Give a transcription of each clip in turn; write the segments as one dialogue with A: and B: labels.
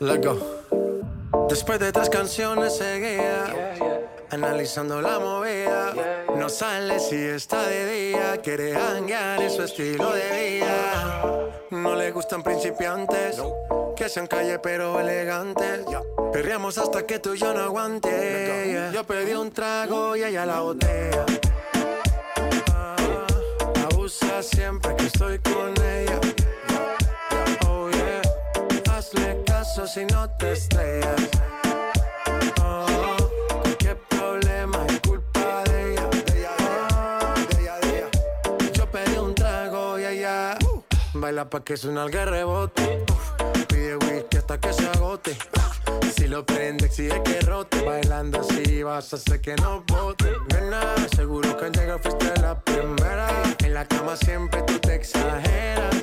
A: Let's go. Después de tres canciones seguía, analizando la movida. No sale si está de día, quiere hanguear en su estilo de vida. No le gustan principiantes, que sean calle pero elegantes. Perreamos hasta que tú y yo no aguante. Yo pedí un trago y ella la botella. Ah, abusa siempre que estoy con ella. Oh yeah, hazle si no te estrellas. Oh, qué problema es culpa de ella. Yo pedí un trago y ella baila pa' que suena el rebote. Pide whisky hasta que se agote. Si lo prende, exige que rote. Bailando así vas a hacer que no bote. Nena, seguro que al llegar fuiste la primera. En la cama siempre tú te exageras.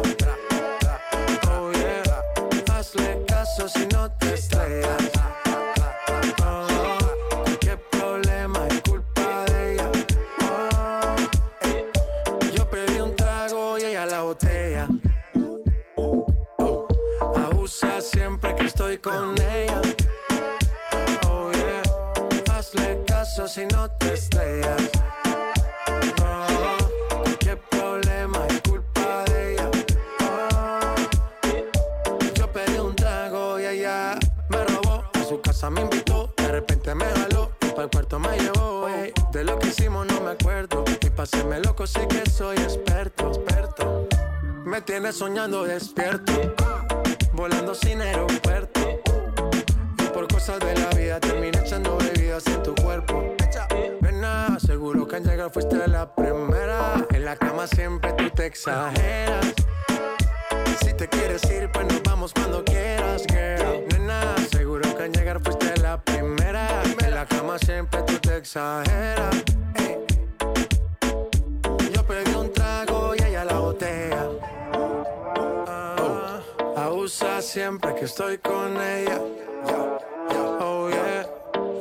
A: Si no te estrellas. Oh, qué problema es culpa de ella. Oh, yo pedí un trago y ella me robó. A su casa me invitó, de repente me jaló. Para el cuarto me llevó. ey. De lo que hicimos no me acuerdo. Y paséme loco, sí que soy experto, experto. Me tiene soñando despierto, volando sin aeropuerto. Y por cosas de la vida terminé echando bebidas en tu cuerpo. Seguro que al llegar fuiste la primera. En la cama siempre tú te exageras. Si te quieres ir, pues nos vamos cuando quieras, girl. Nena, seguro que al llegar fuiste la primera. En la cama siempre tú te exageras. Yo pedí un trago y ella la botella. Ah, abusa siempre que estoy con ella.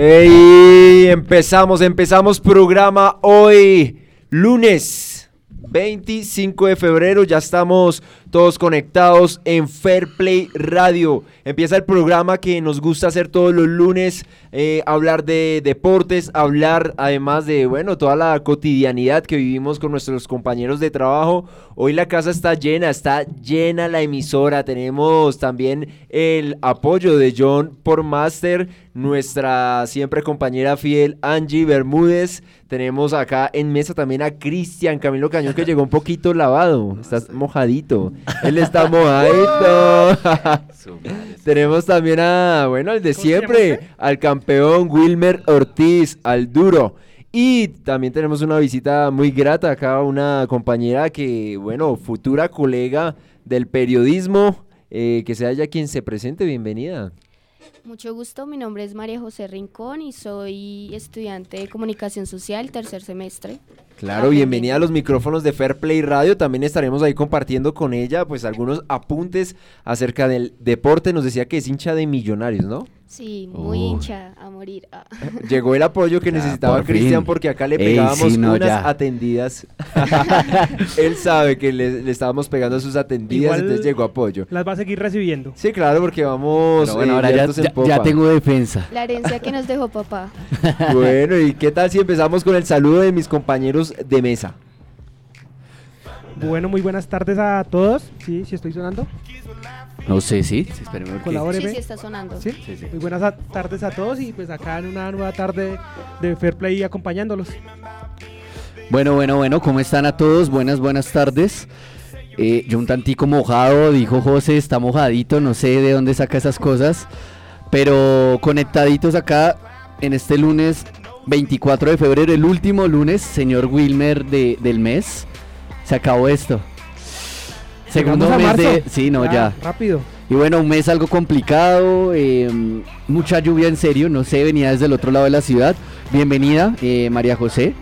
B: ¡Ey! Empezamos, empezamos programa hoy, lunes 25 de febrero. Ya estamos todos conectados en Fair Play Radio. Empieza el programa que nos gusta hacer todos los lunes, eh, hablar de deportes, hablar además de, bueno, toda la cotidianidad que vivimos con nuestros compañeros de trabajo. Hoy la casa está llena, está llena la emisora. Tenemos también el apoyo de John por Master, nuestra siempre compañera fiel Angie Bermúdez. Tenemos acá en mesa también a Cristian Camilo Cañón que llegó un poquito lavado, está mojadito. Él está mojadito. Tenemos también a, bueno, el de
C: ¿Cómo se llama
B: siempre, al campeón Wilmer Ortiz, al duro. Y también tenemos una visita muy grata acá, una compañera que, bueno, futura colega del periodismo, eh, que sea ella quien se presente, bienvenida.
D: Mucho gusto, mi nombre es María José Rincón y soy estudiante de comunicación social, tercer semestre.
B: Claro, bienvenida a los micrófonos de Fair Play Radio. También estaremos ahí compartiendo con ella, pues, algunos apuntes acerca del deporte. Nos decía que es hincha de millonarios, ¿no?
D: Sí, muy
B: Uy.
D: hincha a morir. Ah.
B: Llegó el apoyo que
E: Ya,
B: necesitaba
E: por
B: Cristian porque acá le
E: Ey,
B: pegábamos
E: sí, no,
B: unas
E: ya.
B: atendidas. Él sabe que le, le estábamos pegando sus atendidas,
C: Igual-
B: entonces llegó apoyo.
C: Las va a seguir recibiendo.
B: Sí, claro, porque vamos
E: Pero bueno,
B: eh,
E: ahora ya,
B: vientos en
E: ya-
B: popa.
E: ya tengo defensa.
D: La herencia que nos dejó papá.
B: Bueno, ¿y qué tal si empezamos con el saludo de mis compañeros de mesa?
C: Bueno, muy buenas tardes a todos. Sí, sí estoy sonando.
E: No sé, sí. sí, porque-
C: Colabóreme.
D: Sí, sí está sonando.
C: ¿Sí?
E: Sí, sí.
C: Muy buenas a- tardes a todos y pues acá en una nueva tarde de Fair Play acompañándolos.
E: Bueno, bueno, bueno, ¿cómo están a todos? Buenas, buenas tardes. Eh, yo un tantico mojado, dijo José, está mojadito, no sé de dónde saca esas cosas, pero conectaditos acá en este lunes 24 de febrero, el último lunes, señor Wilmer de, del mes. Se acabó esto. Segundo mes de... Sí, no, ya.
C: Rápido.
E: Y bueno, un mes algo complicado, eh, mucha lluvia en serio, no sé, venía desde el otro lado de la ciudad. Bienvenida, eh, María José.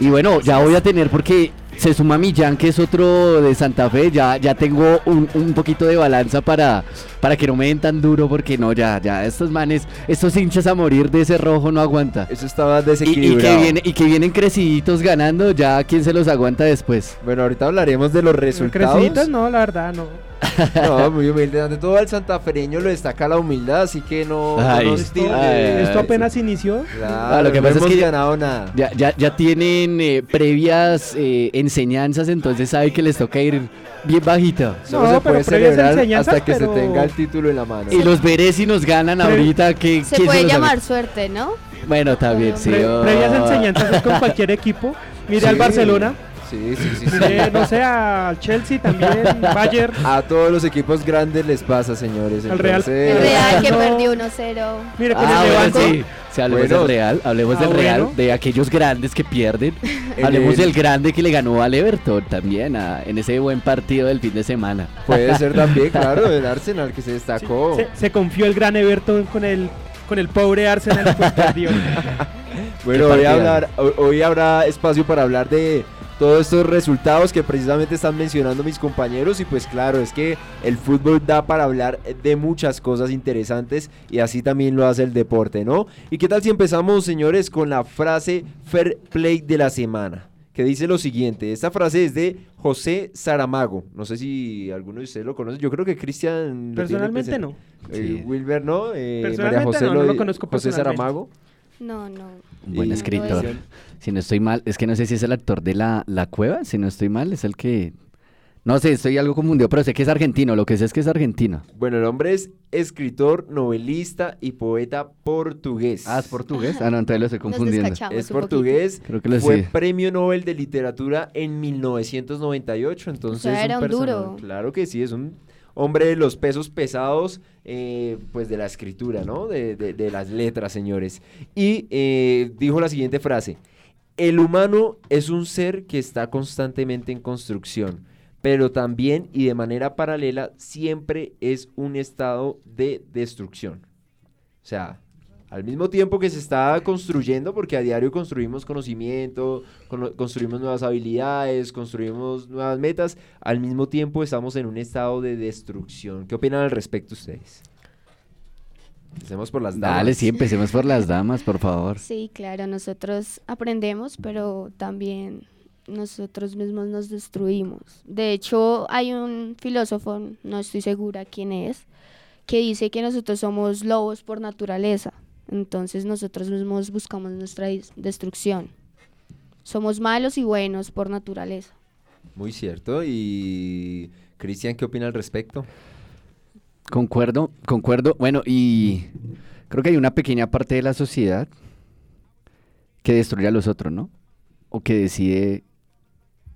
E: Y bueno, ya voy a tener porque se suma Millán, que es otro de Santa Fe, ya, ya tengo un, un poquito de balanza para, para que no me den tan duro, porque no, ya, ya, estos manes, estos hinchas a morir de ese rojo no aguanta.
B: Eso estaba
E: Y, y
B: desequilibrado.
E: que viene, y que vienen creciditos ganando, ya quién se los aguanta después.
B: Bueno, ahorita hablaremos de los resultados.
C: Creciditos, no, la verdad, no.
B: No, muy humilde. Ante todo al santafereño lo destaca la humildad, así que no, no
E: Ay,
B: nos
C: Esto,
E: ay,
C: esto apenas inició.
B: Claro,
E: Ah, lo que
B: no
E: pasa es
B: hemos
E: que ya-
B: ganado nada.
E: Ya, ya, ya tienen eh, previas eh, enseñanzas, entonces saben que les toca ir bien bajito.
B: Solo
C: No,
B: se
C: pero
B: puede
C: previas enseñanzas,
B: hasta que
C: pero-
B: se tenga el título en la mano.
E: Y los veré si nos ganan
C: Pre-
E: ahorita. Que,
D: Se
E: ¿quién
D: puede
E: los
D: llamar
E: sabe?
D: suerte, ¿no?
E: Bueno, bien, sí.
C: Pre-
E: oh.
C: previas enseñanzas es con cualquier equipo. Mire al
B: Sí.
C: Barcelona,
B: Sí, sí, sí. sí.
C: mire, no sé, al Chelsea también, Bayern.
B: A todos los equipos grandes les pasa, señores.
C: Al Real.
D: El Real que
C: No.
D: perdió 1-0.
C: Mire, con
E: Ah,
C: el
E: bueno, sí. Sí, hablemos
B: Bueno.
E: del Real, hablemos
C: Ah,
E: del Real,
C: bueno.
E: de aquellos grandes que pierden.
B: En
E: hablemos
B: el-
E: del grande que le ganó al Everton también a- en ese buen partido del fin de semana.
B: Puede ser también, claro, el Arsenal que se destacó.
C: Se, se confió el gran Everton con el, con el pobre Arsenal pues perdió.
B: Bueno, hoy, hablar, hoy- hoy habrá espacio para hablar de todos estos resultados que precisamente están mencionando mis compañeros y pues claro, es que el fútbol da para hablar de muchas cosas interesantes y así también lo hace el deporte, ¿no? ¿Y qué tal si empezamos, señores, con la frase Fair Play de la semana? Que dice lo siguiente, esta frase es de José Saramago, no sé si alguno de ustedes lo conoce, yo creo que Cristian... lo tiene
C: Personalmente no.
B: Eh,
E: Sí.
B: Wilber no, eh, María
C: Personalmente
B: José
C: no, no lo conozco
B: José
C: personalmente.
B: Saramago.
D: No, no.
E: Un buen
B: Y-
E: escritor.
D: No
E: Si no estoy mal, es que no sé si es el actor de la, la cueva, si no estoy mal, es el que... No sé, estoy algo confundido, pero sé que es argentino, lo que sé es que es argentino.
B: Bueno, el hombre es escritor, novelista y poeta portugués.
E: Ah, es portugués. Ah, no, entonces lo estoy confundiendo.
B: Es
D: un
B: portugués.
E: Creo que lo
B: Fue
E: sí.
B: premio Nobel de Literatura en 1998. Entonces,
D: sea,
B: es
D: era un
B: persona-
D: duro.
B: Claro que sí, es un hombre los pesos pesados, eh, pues de la escritura, ¿no? De las letras, señores. Y eh, dijo la siguiente frase: El humano es un ser que está constantemente en construcción, pero también y de manera paralela siempre es un estado de destrucción. O sea, al mismo tiempo que se está construyendo, porque a diario construimos conocimiento, cono- construimos nuevas habilidades, construimos nuevas metas, al mismo tiempo estamos en un estado de destrucción. ¿Qué opinan al respecto ustedes? Empecemos por las damas.
E: Dale, sí, empecemos por las damas, por favor.
D: Sí, claro, nosotros aprendemos, pero también nosotros mismos nos destruimos. De hecho, hay un filósofo, no estoy segura quién es, que dice que nosotros somos lobos por naturaleza. Entonces nosotros mismos buscamos nuestra destrucción. Somos malos y buenos por naturaleza.
B: Muy cierto. Y Cristian, ¿qué opina al respecto?
E: Concuerdo, concuerdo. Bueno, y creo que hay una pequeña parte de la sociedad que destruye a los otros, ¿no? O que decide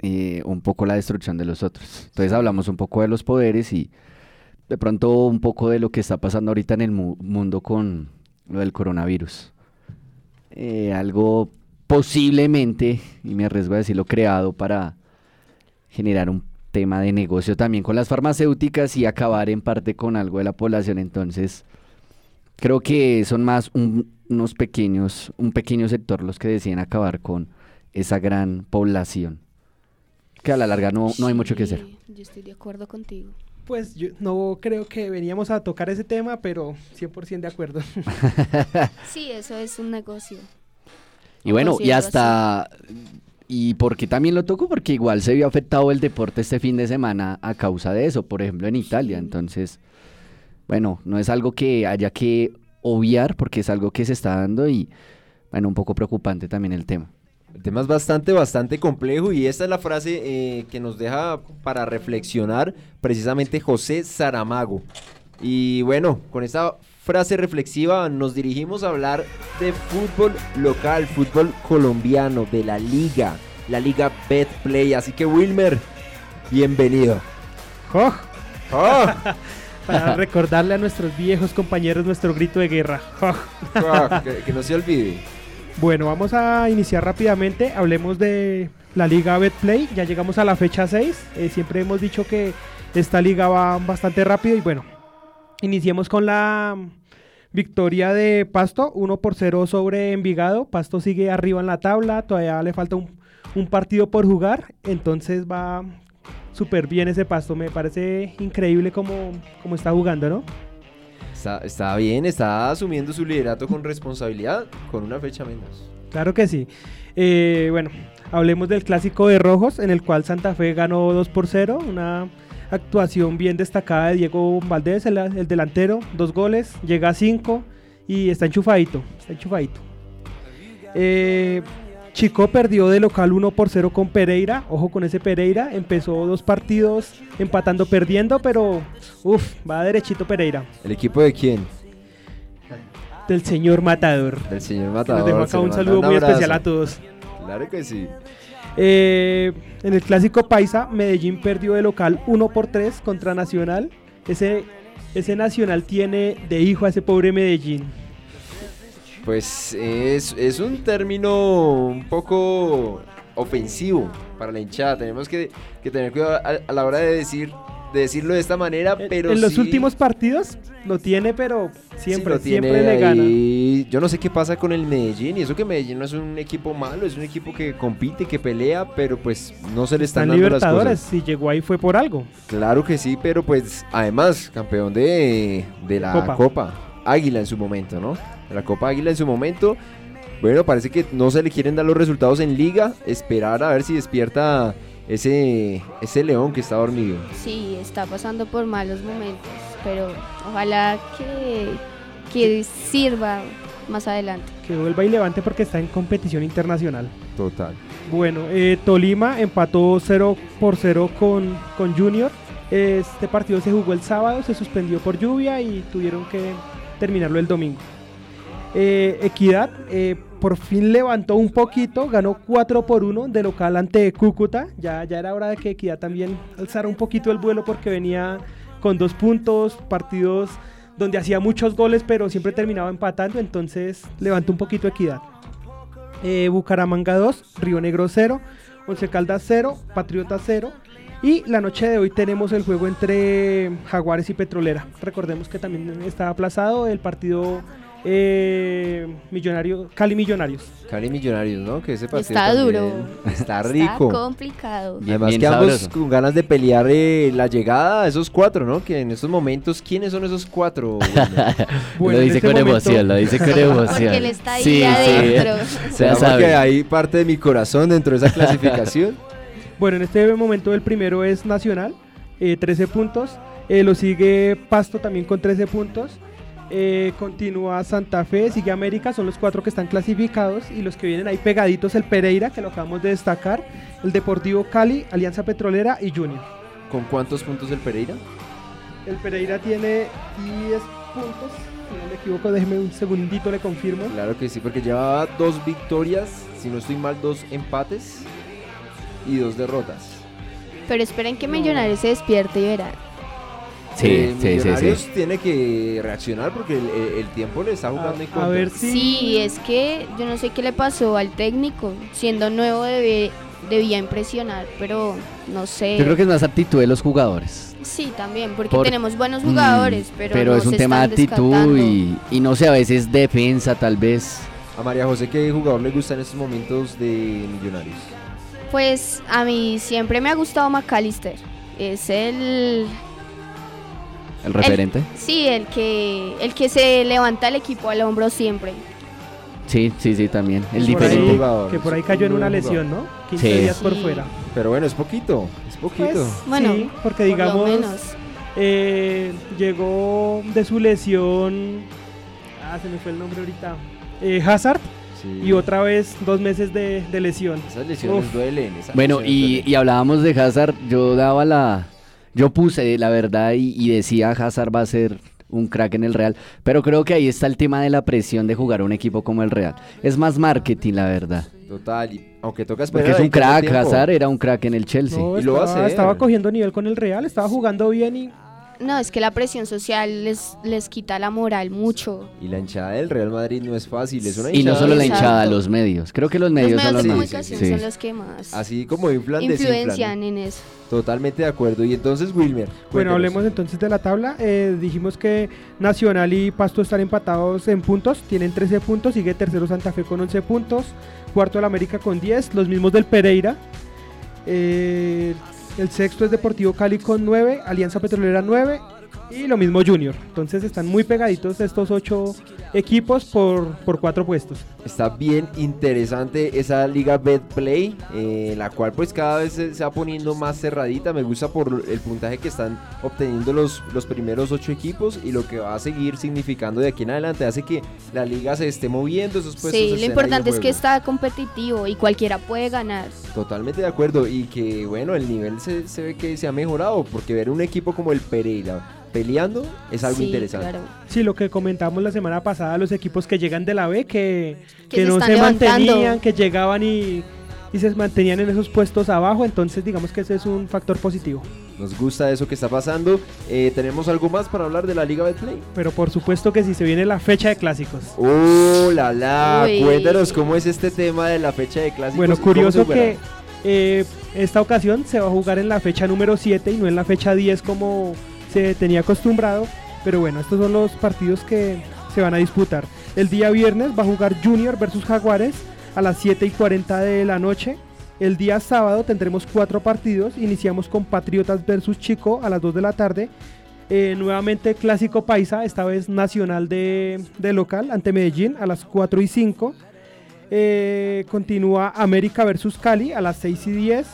E: eh, un poco la destrucción de los otros. Entonces hablamos un poco de los poderes y de pronto un poco de lo que está pasando ahorita en el mu- mundo con lo del coronavirus. Eh, algo posiblemente, y me arriesgo a decirlo, creado para generar un tema de negocio también con las farmacéuticas y acabar en parte con algo de la población. Entonces, creo que son más un- unos pequeños, un pequeño sector los que deciden acabar con esa gran población. Que a la larga no, no hay mucho que hacer.
D: Yo estoy de acuerdo contigo.
C: Pues yo no creo que veníamos a tocar ese tema, pero 100% de acuerdo.
D: Sí, eso es un negocio.
E: Y bueno, y hasta... ¿Y por qué también lo toco? Porque igual se vio afectado el deporte este fin de semana a causa de eso, por ejemplo en Italia. Entonces, bueno, no es algo que haya que obviar porque es algo que se está dando y, bueno, un poco preocupante también el tema.
B: El tema es bastante, bastante complejo y esta es la frase eh, que nos deja para reflexionar precisamente José Saramago. Y bueno, con esta frase reflexiva nos dirigimos a hablar de fútbol local, fútbol colombiano, de la liga. la Liga Betplay. Así que Wilmer, bienvenido.
C: ¡Oh!
B: ¡Oh!
C: Para recordarle a nuestros viejos compañeros nuestro grito de guerra. ¡Oh!
B: ¡Oh! que, que no se olvide.
C: Bueno, vamos a iniciar rápidamente. Hablemos de la liga Betplay. Ya llegamos a la fecha 6. Eh, siempre hemos dicho que esta liga va bastante rápido y bueno, iniciemos con la victoria de Pasto, 1 por 0 sobre Envigado. Pasto sigue arriba en la tabla, todavía le falta un, partido por jugar, entonces va súper bien ese Pasto. Me parece increíble cómo, cómo está jugando, ¿no?
B: Está, bien, está asumiendo su liderato con responsabilidad, con una fecha menos.
C: Claro que sí. Eh, bueno, hablemos del clásico de Rojos, en el cual Santa Fe ganó 2 por 0. Una actuación bien destacada de Diego Valdés, el, el delantero. Dos goles, llega a 5 y está enchufadito. Está enchufadito. Eh, Chico perdió de local 1 por 0 con Pereira. Ojo con ese Pereira. Empezó dos partidos empatando, perdiendo, pero uff, va derechito Pereira.
B: ¿El equipo de quién?
C: Del señor Matador.
B: Del señor Matador.
C: Nos dejo acá un saludo muy especial a todos.
B: Claro que sí.
C: Eh, en el clásico Paisa, Medellín perdió de local 1 por 3 contra Nacional. Ese, ese Nacional tiene de hijo a ese pobre Medellín.
B: Pues es, es un término un poco ofensivo para la hinchada. Tenemos que, que tener cuidado a, a la hora de decir de decirlo de esta manera, pero
C: en los
B: sí-
C: últimos partidos lo tiene, pero
B: sí
C: siempre,
B: lo tiene
C: siempre le gana.
B: ahí. Yo no sé qué pasa con el Medellín, y eso que Medellín no es un equipo malo, es un equipo que compite, que pelea, pero pues no se le están,
C: Están
B: dando las
C: Libertadores,
B: cosas.
C: si llegó ahí fue por algo.
B: Claro que sí, pero pues además campeón de, de la
C: Copa.
B: Copa. Águila en su momento, ¿no? De la Copa Águila en su momento. Bueno, parece que no se le quieren dar los resultados en liga. Esperar a ver si despierta ese, ese león que está dormido.
D: Sí, está pasando por malos momentos, pero ojalá que, que sirva más adelante.
C: Que vuelva y levante porque está en competición internacional.
B: Total.
C: Bueno, eh, Tolima empató 0 por 0 con, con Junior. Este partido se jugó el sábado, se suspendió por lluvia y tuvieron que terminarlo el domingo. Eh, Equidad eh, por fin levantó un poquito, ganó 4 por 1 de local ante Cúcuta. Ya, ya era hora de que Equidad también alzara un poquito el vuelo porque venía con dos puntos, partidos donde hacía muchos goles pero siempre terminaba empatando, entonces levantó un poquito Equidad. Eh, Bucaramanga 2, Río Negro 0, Once Caldas 0, Patriota 0. Y la noche de hoy tenemos el juego entre Jaguares y Petrolera. Recordemos que también está aplazado el partido eh, Millonario, Cali Millonarios.
B: Cali Millonarios, ¿no? Que ese partido
D: Está
B: también
D: duro.
B: Está rico.
D: Está complicado.
E: Bien,
B: Además
E: bien
B: que ambos
E: sabroso.
B: con ganas de pelear eh, la llegada a esos cuatro, ¿no? Que en estos momentos, ¿quiénes son esos cuatro?
C: Bueno,
E: lo dice
C: este
E: con
C: momento-
E: emoción, lo dice con emoción.
D: Porque él está ahí
E: Sí, sí.
D: adentro.
B: Ya
E: sabe.
B: que hay parte de mi corazón dentro de esa clasificación.
C: Bueno, en este momento el primero es Nacional, eh, 13 puntos. Eh, lo sigue Pasto también con 13 puntos. Eh, continúa Santa Fe, sigue América, son los cuatro que están clasificados. Y los que vienen ahí pegaditos, el Pereira, que lo acabamos de destacar. El Deportivo Cali, Alianza Petrolera y Junior.
B: ¿Con cuántos puntos el Pereira?
C: El Pereira tiene 10 puntos, si no me equivoco, déjeme un segundito, le confirmo.
B: Claro que sí, porque llevaba dos victorias, si no estoy mal, dos empates y dos derrotas.
D: Pero esperen que Millonarios se despierte y verán.
E: Sí,
B: Eh,
E: sí, sí,
B: Millonarios
E: sí.
B: tiene que reaccionar porque el, tiempo le está jugando en contra.
C: a ver si...
D: Sí, es que yo no sé qué le pasó al técnico. Siendo nuevo debe- debía impresionar, pero no sé.
E: Yo creo que es más actitud de los jugadores.
D: Sí, también, porque
E: Por-
D: tenemos buenos
E: Mm,
D: jugadores, pero, no
E: es un
D: se
E: tema de actitud y, y no sé, a veces defensa tal vez.
B: A María José, ¿qué jugador le gusta en estos momentos de Millonarios?
D: Pues a mí siempre me ha gustado McAllister. Es el
E: El referente.
D: sí, el que el que se levanta el equipo al hombro siempre.
E: Sí, sí, sí, también. El
C: por
E: diferente.
C: ahí-
B: Jugador,
C: que por ahí cayó en
B: un
C: una lesión, ¿no? 15
E: Sí.
C: días por
D: Sí.
C: fuera.
B: Pero bueno, es poquito, es poquito.
C: Pues,
D: Bueno,
C: sí, porque
D: Por
C: digamos,
D: menos.
C: eh, llegó de su lesión, ah, se me fue el nombre ahorita, eh, Hazard,
B: Sí.
C: y otra vez dos meses de, de lesión.
B: Esas lesiones
C: Uf.
B: duelen. esas
E: Bueno,
B: lesiones
E: y,
B: duelen.
E: y hablábamos de Hazard, yo daba la... Yo puse la verdad y, y decía Hazard va a ser un crack en el Real. Pero creo que ahí está el tema de la presión de jugar un equipo como el Real. Es más marketing, la verdad.
B: Total, y aunque toca esperar.
E: Porque es un crack. Hazard era un crack en el Chelsea.
C: No,
B: y lo a
C: estaba,
B: hacer.
C: estaba cogiendo nivel con el Real, estaba jugando bien y
D: No, es que la presión social les, les quita la moral mucho.
B: Y la hinchada del Real Madrid no es fácil, es una
E: Y no solo la
D: Exacto.
E: hinchada, los medios. Creo que los medios,
D: los
E: son
D: medios
E: los
D: de
E: más.
D: comunicación
E: sí.
D: son los que más
B: Así como inflan, desinflan.
D: influencian en eso.
B: Totalmente de acuerdo. Y entonces, Wilmer.
C: Bueno,
B: cuéntanos.
C: hablemos entonces de la tabla. Eh, dijimos que Nacional y Pasto están empatados en puntos. Tienen 13 puntos. Sigue tercero Santa Fe con 11 puntos. Cuarto el América con 10. Los mismos del Pereira. Eh, el sexto es Deportivo Cali con 9. Alianza Petrolera 9. Y lo mismo Junior. Entonces están muy pegaditos estos 8 equipos por, por 4 puestos.
B: Está bien interesante esa liga Betplay, eh, la cual pues cada vez se, se va poniendo más cerradita. Me gusta por el puntaje que están obteniendo los, los primeros ocho equipos y lo que va a seguir significando de aquí en adelante hace que la liga se esté moviendo. Esos puestos
D: sí, lo importante es que está competitivo y cualquiera puede ganar.
B: Totalmente de acuerdo y que bueno, el nivel se, se ve que se ha mejorado porque ver un equipo como el Pereira peleando es algo
D: Sí,
B: interesante.
D: claro.
C: Sí, lo que comentamos la semana pasada, los equipos que llegan de la B, que,
D: Que
C: que
D: se
C: no se
D: levantando.
C: mantenían, que llegaban y, y se mantenían en esos puestos abajo, entonces digamos que ese es un factor positivo.
B: Nos gusta eso que está pasando. Eh, ¿Tenemos algo más para hablar de la liga Betplay?
C: Pero por supuesto que si se viene la fecha de clásicos.
B: ¡Oh, la la!
D: Uy.
B: Cuéntanos cómo es este tema de la fecha de clásicos.
C: Bueno, curioso que eh, esta ocasión se va a jugar en la fecha número 7 y no en la fecha 10 como se tenía acostumbrado. Pero bueno, estos son los partidos que se van a disputar. El día viernes va a jugar Junior versus Jaguares a las 7 y 40 de la noche. El día sábado tendremos cuatro partidos. Iniciamos con Patriotas versus Chico a las 2 de la tarde. Eh, nuevamente Clásico Paisa, esta vez Nacional de, de local ante Medellín a las 4 y 5. Eh, continúa América versus Cali a las 6 y 10.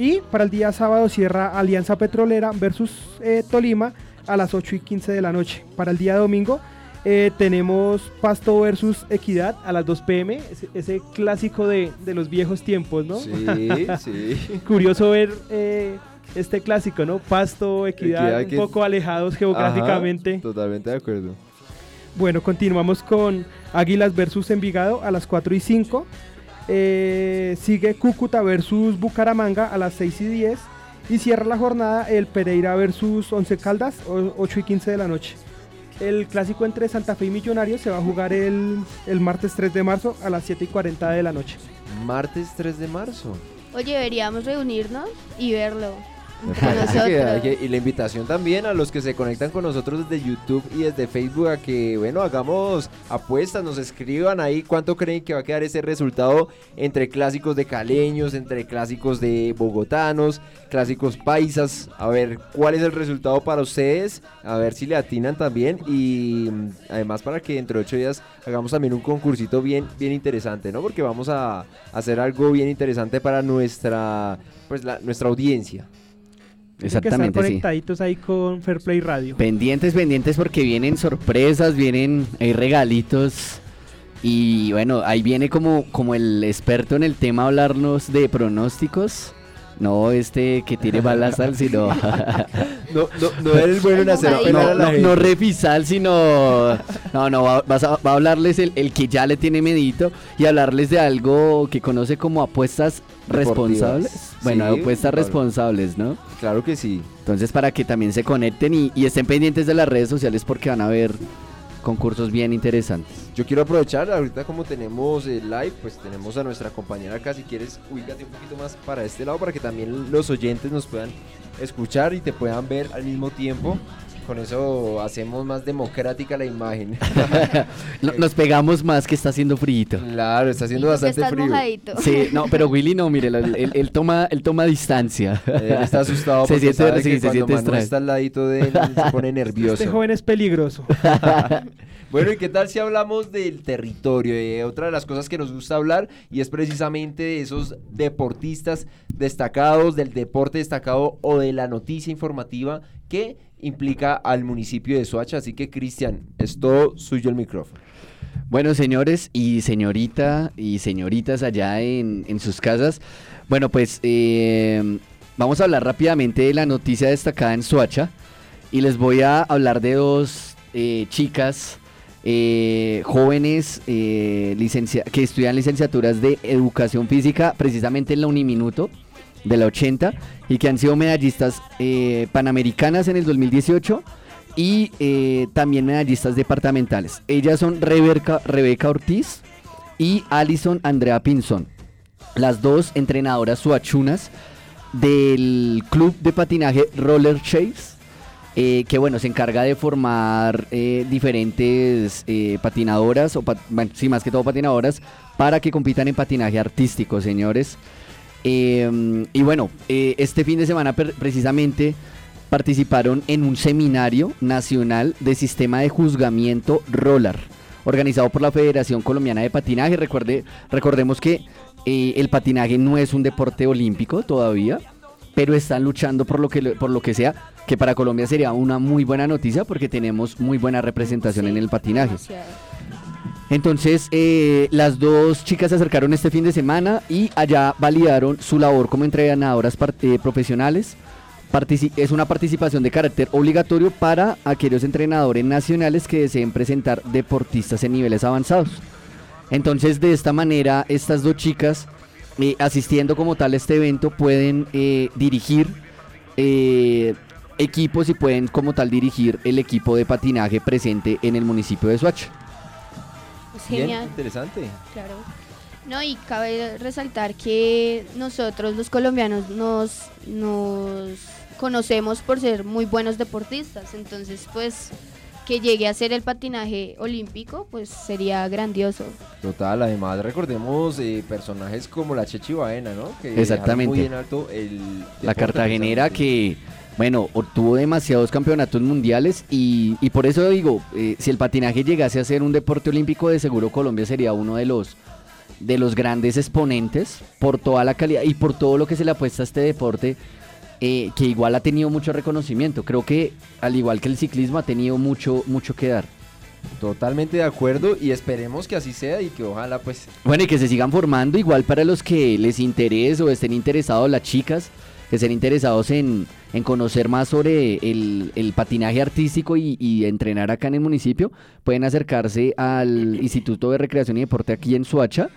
C: Y para el día sábado cierra Alianza Petrolera versus eh, Tolima a las 8 y 15 de la noche. Para el día domingo eh, tenemos Pasto versus Equidad a las 2 pm. Ese, ese clásico de, de los viejos tiempos, ¿no?
B: Sí, sí.
C: Curioso ver eh, este clásico, ¿no? Pasto, Equidad,
B: Equidad
C: un poco alejados geográficamente.
B: Ajá, totalmente de acuerdo.
C: Bueno, continuamos con Águilas versus Envigado a las 4 y 5. Eh, sigue Cúcuta versus Bucaramanga a las 6 y 10. Y cierra la jornada el Pereira versus Once Caldas, o- 8 y 15 de la noche. El clásico entre Santa Fe y Millonarios se va a jugar el, el martes 3 de marzo a las 7 y 40 de la noche.
B: Martes 3 de marzo.
D: Oye, deberíamos reunirnos y verlo.
B: Me parece que- y la invitación también a los que se conectan con nosotros desde YouTube y desde Facebook a que, bueno, hagamos apuestas, nos escriban ahí cuánto creen que va a quedar ese resultado entre clásicos de caleños, entre clásicos de bogotanos, clásicos paisas. A ver cuál es el resultado para ustedes, a ver si le atinan también y mm, además para que dentro de ocho días hagamos también un concursito bien, bien interesante, ¿no? Porque vamos a hacer algo bien interesante para nuestra, pues, la- nuestra audiencia.
C: Tienen que estar
E: Exactamente, sí.
C: conectaditos ahí con Fair Play Radio.
E: Pendientes, pendientes porque vienen sorpresas, vienen hay regalitos. Y bueno, ahí viene como, como el experto en el tema a hablarnos de pronósticos. No este que tiene balas sal, sino.
B: No, no, no eres bueno en hacer
E: no, no,
B: gente.
E: no refisal, sino. No, no, va, vas a, va a hablarles el, el que ya le tiene medito y hablarles de algo que conoce como apuestas responsables. Bueno, apuestas
B: claro.
E: responsables, ¿no?
B: Claro que sí.
E: Entonces, para que también se conecten y, y estén pendientes de las redes sociales porque van a ver concursos bien interesantes.
B: Yo quiero aprovechar, ahorita como tenemos el live, pues tenemos a nuestra compañera acá. Si quieres, ubícate un poquito más para este lado para que también los oyentes nos puedan escuchar y te puedan ver al mismo tiempo. Con eso hacemos más democrática la imagen.
E: No- Nos pegamos más que está haciendo frío.
B: claro, está haciendo bastante
D: estás
B: frío.
D: mojadito.
E: Sí, no, pero Willy no, mire, él, él- él toma, él toma distancia.
B: Él está asustado
E: Se
B: porque
E: siente-
B: sabe
E: sí,
B: que
E: se
B: cuando
E: siente
B: Manu está al ladito de él se pone nervioso.
C: Este joven es peligroso.
B: Bueno, ¿y qué tal si hablamos del territorio? Eh, otra de las cosas que nos gusta hablar y es precisamente de esos deportistas destacados, del deporte destacado o de la noticia informativa que implica al municipio de Soacha. Así que, Cristian, es todo suyo el micrófono.
E: Bueno, señores y señorita y señoritas allá en, sus casas, bueno, pues eh, vamos a hablar rápidamente de la noticia destacada en Soacha y les voy a hablar de dos eh, chicas eh, jóvenes que estudian licenciaturas de educación física precisamente en la Uniminuto de la 80 y que han sido medallistas eh, panamericanas en el 2018 y eh, también medallistas departamentales. Ellas son Rebeca, Rebeca Ortiz y Alison Andrea Pinzón. Las dos entrenadoras suachunas del club de patinaje Roller Chase, eh, que bueno, se encarga de formar diferentes patinadoras, o bueno, sí, más que todo patinadoras, para que compitan en patinaje artístico, señores. Eh, y bueno, eh, este fin de semana precisamente participaron en un seminario nacional de sistema de juzgamiento Roller, organizado por la Federación Colombiana de Patinaje. Recuerde, recordemos que eh, el patinaje no es un deporte olímpico todavía, pero están luchando por lo que por lo que sea, que para Colombia sería una muy buena noticia porque tenemos muy buena representación
D: Sí,
E: en el patinaje.
D: demasiado.
E: Entonces, eh, las dos chicas se acercaron este fin de semana y allá validaron su labor como entrenadoras eh, profesionales. Es una participación de carácter obligatorio para aquellos entrenadores nacionales que deseen presentar deportistas en niveles avanzados. Entonces, de esta manera, estas dos chicas, eh, asistiendo como tal a este evento, pueden dirigir equipos y pueden como tal dirigir el equipo de patinaje presente en el municipio de Soacha.
D: Es
B: Bien,
D: genial.
B: interesante.
D: Claro. No, y cabe resaltar que nosotros los colombianos nos, nos conocemos por ser muy buenos deportistas, entonces pues que llegue a ser el patinaje olímpico, pues sería grandioso.
B: Total, además recordemos eh, personajes como la Chechi Baena, ¿no? Que
E: Exactamente.
B: Muy en alto el
E: La cartagenera que, bueno, obtuvo demasiados campeonatos mundiales y, y por eso digo, eh, si el patinaje llegase a ser un deporte olímpico, de seguro Colombia sería uno de los de los grandes exponentes por toda la calidad y por todo lo que se le apuesta a este deporte, eh, que igual ha tenido mucho reconocimiento. Creo que al igual que el ciclismo ha tenido mucho mucho que dar.
B: Totalmente de acuerdo y esperemos que así sea y que ojalá pues
E: Bueno, y que se sigan formando igual para los que les interese o estén interesados, las chicas, que estén interesados en, en conocer más sobre el, el patinaje artístico y, y entrenar acá en el municipio, pueden acercarse al Instituto de Recreación y Deporte aquí en Suacha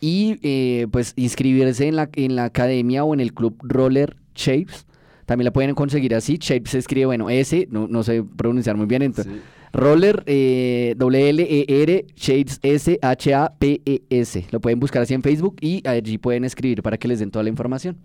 E: y eh, pues inscribirse en la, en la academia o en el club Roller Shapes. También la pueden conseguir así. Shapes se escribe, bueno, S, no, no sé pronunciar muy bien, entonces.
B: sí.
E: Roller, eh, W-L-E-R, Shades S-H-A-P-E-S. Lo pueden buscar así en Facebook y allí pueden escribir para que les den toda la información.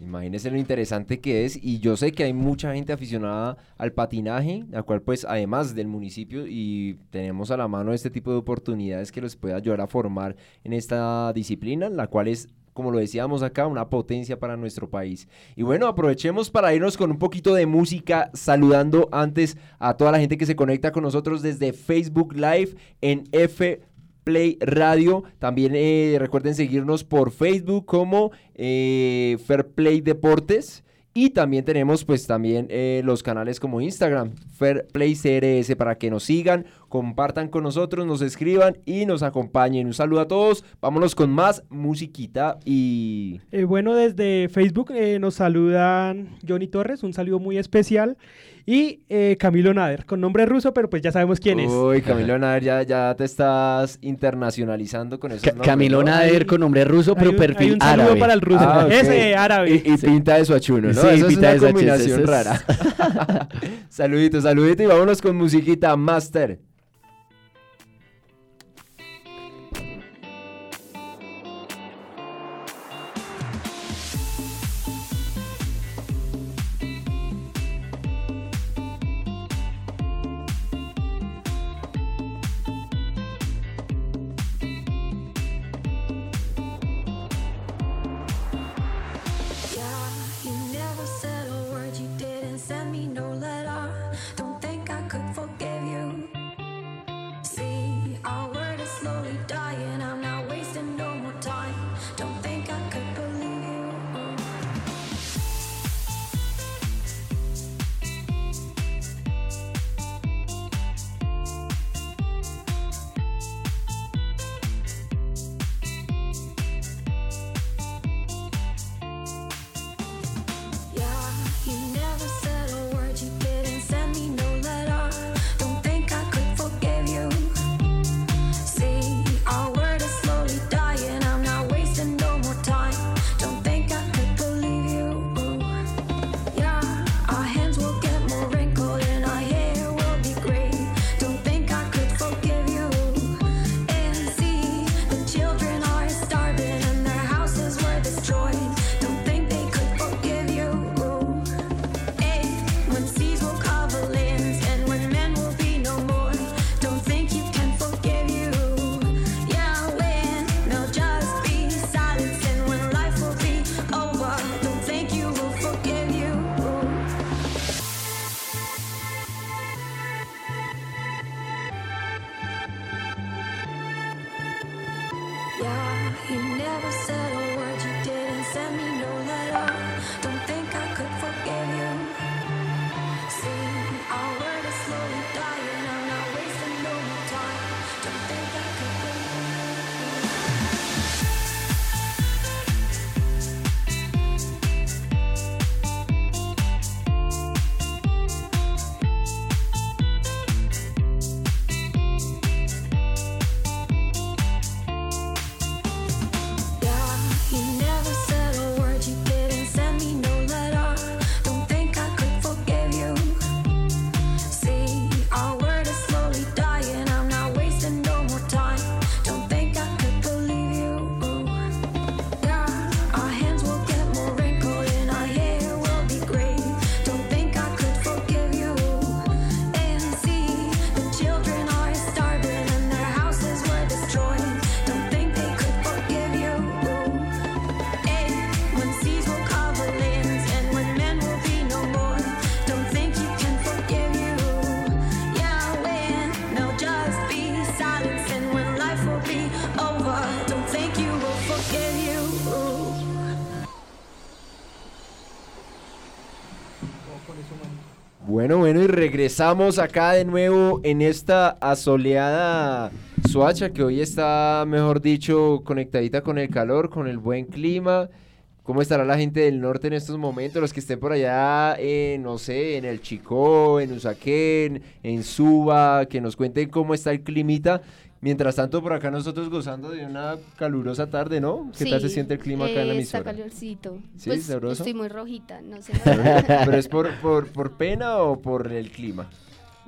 B: Imagínense lo interesante que es y yo sé que hay mucha gente aficionada al patinaje, la cual pues además del municipio y tenemos a la mano este tipo de oportunidades que los puede ayudar a formar en esta disciplina, la cual es como lo decíamos acá, una potencia para nuestro país. Y bueno, aprovechemos para irnos con un poquito de música, saludando antes a toda la gente que se conecta con nosotros desde Facebook Live en F Play Radio. También eh, recuerden seguirnos por Facebook como eh, Fair Play Deportes. Y también tenemos pues también eh, los canales como Instagram, Fair Play CRS, para que nos sigan, compartan con nosotros, nos escriban y nos acompañen. Un saludo a todos. Vámonos con más musiquita y...
C: Eh, bueno, desde Facebook eh, nos saludan Johnny Torres, un saludo muy especial, y eh, Camilo Nader, con nombre ruso, pero pues ya sabemos quién es.
B: Uy, Camilo Nader, ya, ya te estás internacionalizando con
E: Ca-
B: nombres,
E: Camilo
B: ¿no?
E: Nader con nombre ruso,
C: Hay
E: pero
C: un-
E: perfil
C: un saludo
E: árabe.
C: para el ruso.
B: Ah.
C: Ese árabe.
B: Y, y pinta de suachuno, ¿no?
E: Sí,
B: Eso es
E: pinta
B: una
E: de suachuno,
B: combinación
E: eso es-
B: rara. saludito, saludito y vámonos con musiquita Master. Bueno, y regresamos acá de nuevo en esta asoleada Suacha que hoy está, mejor dicho, conectadita con el calor, con el buen clima. ¿Cómo estará la gente del norte en estos momentos? Los que estén por allá, eh, no sé, en el Chicó, en Usaquén, en Suba, que nos cuenten cómo está el climita. Mientras tanto, por acá nosotros gozando de una calurosa tarde, ¿no? ¿Qué tal se siente el clima acá en la
D: eh, Está
B: emisora?
D: calorcito.
B: ¿Sí?
D: Pues,
B: ¿Sabroso?
D: Estoy muy rojita, no sé.
B: ¿Pero es por, por, por pena o por el clima?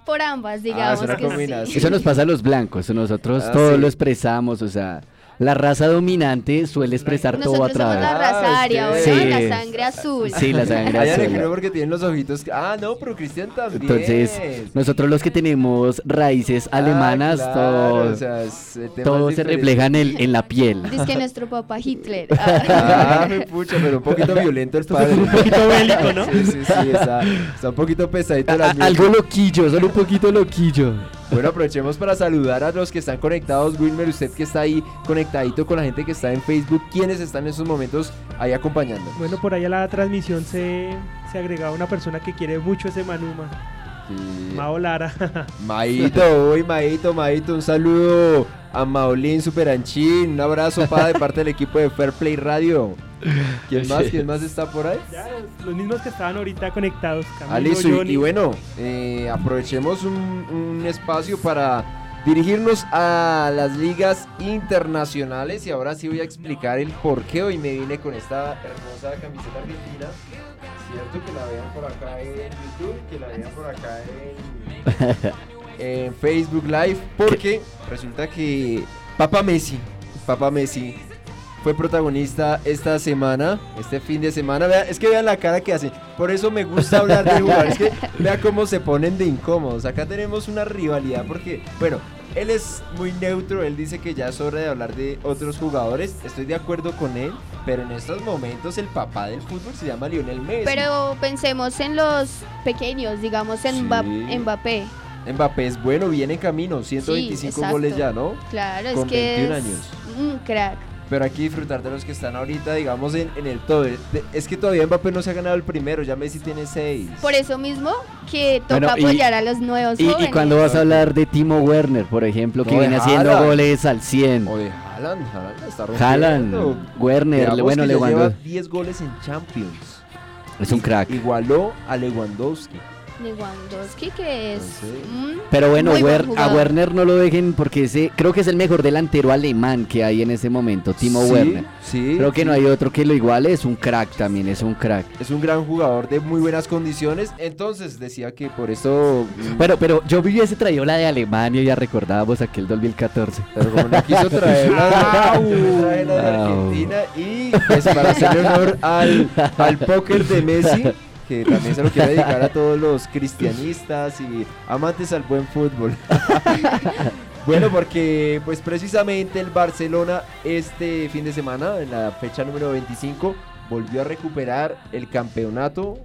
D: Por ambas,
B: Ah,
D: digamos
B: es una
D: que sí.
B: combinación.
E: Eso nos pasa a los blancos, nosotros
B: Ah,
E: todo
B: sí.
E: lo expresamos, o sea, la raza dominante suele expresar todo a
D: Nosotros somos
E: través.
D: la raza
B: Ah,
D: aria.
E: Sí.
D: La sangre azul.
E: Sí, la sangre
B: Allá le
E: azul.
B: creo porque tienen los ojitos. Ah, no, pero Cristian también.
E: Entonces, nosotros los que tenemos raíces
B: Ah,
E: alemanas,
B: claro,
E: todo,
B: o sea, es- el tema
E: todo
B: es
E: se
B: diferente.
E: refleja en, el, en la piel.
D: Dice que nuestro papá Hitler.
B: Ah,
D: Ah.
B: me pucha, pero un poquito violento el padre.
C: un poquito bélico, ¿no?
B: Sí, sí, sí, está, está un poquito pesadito
E: a- algo loquillo, solo un poquito loquillo.
B: Bueno, aprovechemos para saludar a los que están conectados. Wilmer, usted que está ahí conectadito con la gente que está en Facebook. ¿Quiénes están en esos momentos ahí acompañando?
C: Bueno, por ahí a la transmisión se, se agregaba una persona que quiere mucho ese Manuma, Mao Lara.
B: Maito, uy, Maito, Maito, un saludo a Maulín Superanchín, un abrazo pa, de parte del equipo de Fair Play Radio. ¿Quién más? ¿Quién más está por ahí?
C: Ya, los, mismos que estaban ahorita conectados.
B: Listo, y- bueno, eh, aprovechemos un, un espacio para dirigirnos a las ligas internacionales y ahora sí voy a explicar el por qué hoy me vine con esta hermosa camiseta argentina. Cierto que la vean por acá en YouTube, que la vean por acá en, Facebook Live, porque resulta que Papa Messi, Papa Messi fue protagonista esta semana, este fin de semana. Vea, es que vean la cara que hace. Por eso me gusta hablar de jugar. Es que vea cómo se ponen de incómodos. Acá tenemos una rivalidad porque, bueno, él es muy neutro. Él dice que ya es hora de hablar de otros jugadores. Estoy de acuerdo con él. Pero en estos momentos el papá del fútbol se llama Lionel Messi.
D: Pero pensemos en los pequeños, digamos en
B: Sí.
D: Mbappé.
B: Mbappé es bueno, viene en camino. 125
D: exacto.
B: goles ya, ¿no?
D: Claro,
B: Con
D: es que
B: 21
D: es
B: años.
D: un crack.
B: Pero hay que disfrutar de los que están ahorita, digamos, en, en el todo. Es que todavía Mbappé no se ha ganado el primero, ya Messi tiene seis.
D: Por eso mismo que toca
E: Bueno, y-
D: apoyar a los nuevos
E: Y,
D: jóvenes.
E: y cuando vas a hablar de Timo Werner, por ejemplo, que
B: No,
E: viene haciendo
B: Haaland.
E: goles al 100.
B: O de Haaland, Haaland la está rompiendo.
E: Haaland, Werner,
B: Veamos
E: bueno,
B: ya lleva
E: Lewandowski.
B: 10 goles en Champions.
E: Es un crack.
B: Igualó a Lewandowski.
D: Lewandowski, que es
B: Entonces-
E: Pero bueno,
D: muy buen
E: Wer- a. Werner no lo dejen porque ese creo que es el mejor delantero alemán que hay en ese momento, Timo
B: Sí,
E: Werner.
B: Sí,
E: Creo que
B: sí.
E: no hay otro que lo iguale, es un crack también, es un crack.
B: Es un gran jugador de muy buenas condiciones. Entonces decía que por eso. mm,
E: Bueno, pero yo vi ese traído la de Alemania ya recordábamos aquel 2014.
B: Pero como no quiso traer la de, quiso. Argentina y pues para hacerle honor al, al póker de Messi, que también se lo quiero dedicar a todos los cristianistas y amantes al buen fútbol. bueno, porque pues precisamente el Barcelona este fin de semana, en la fecha número 25, volvió a recuperar el campeonato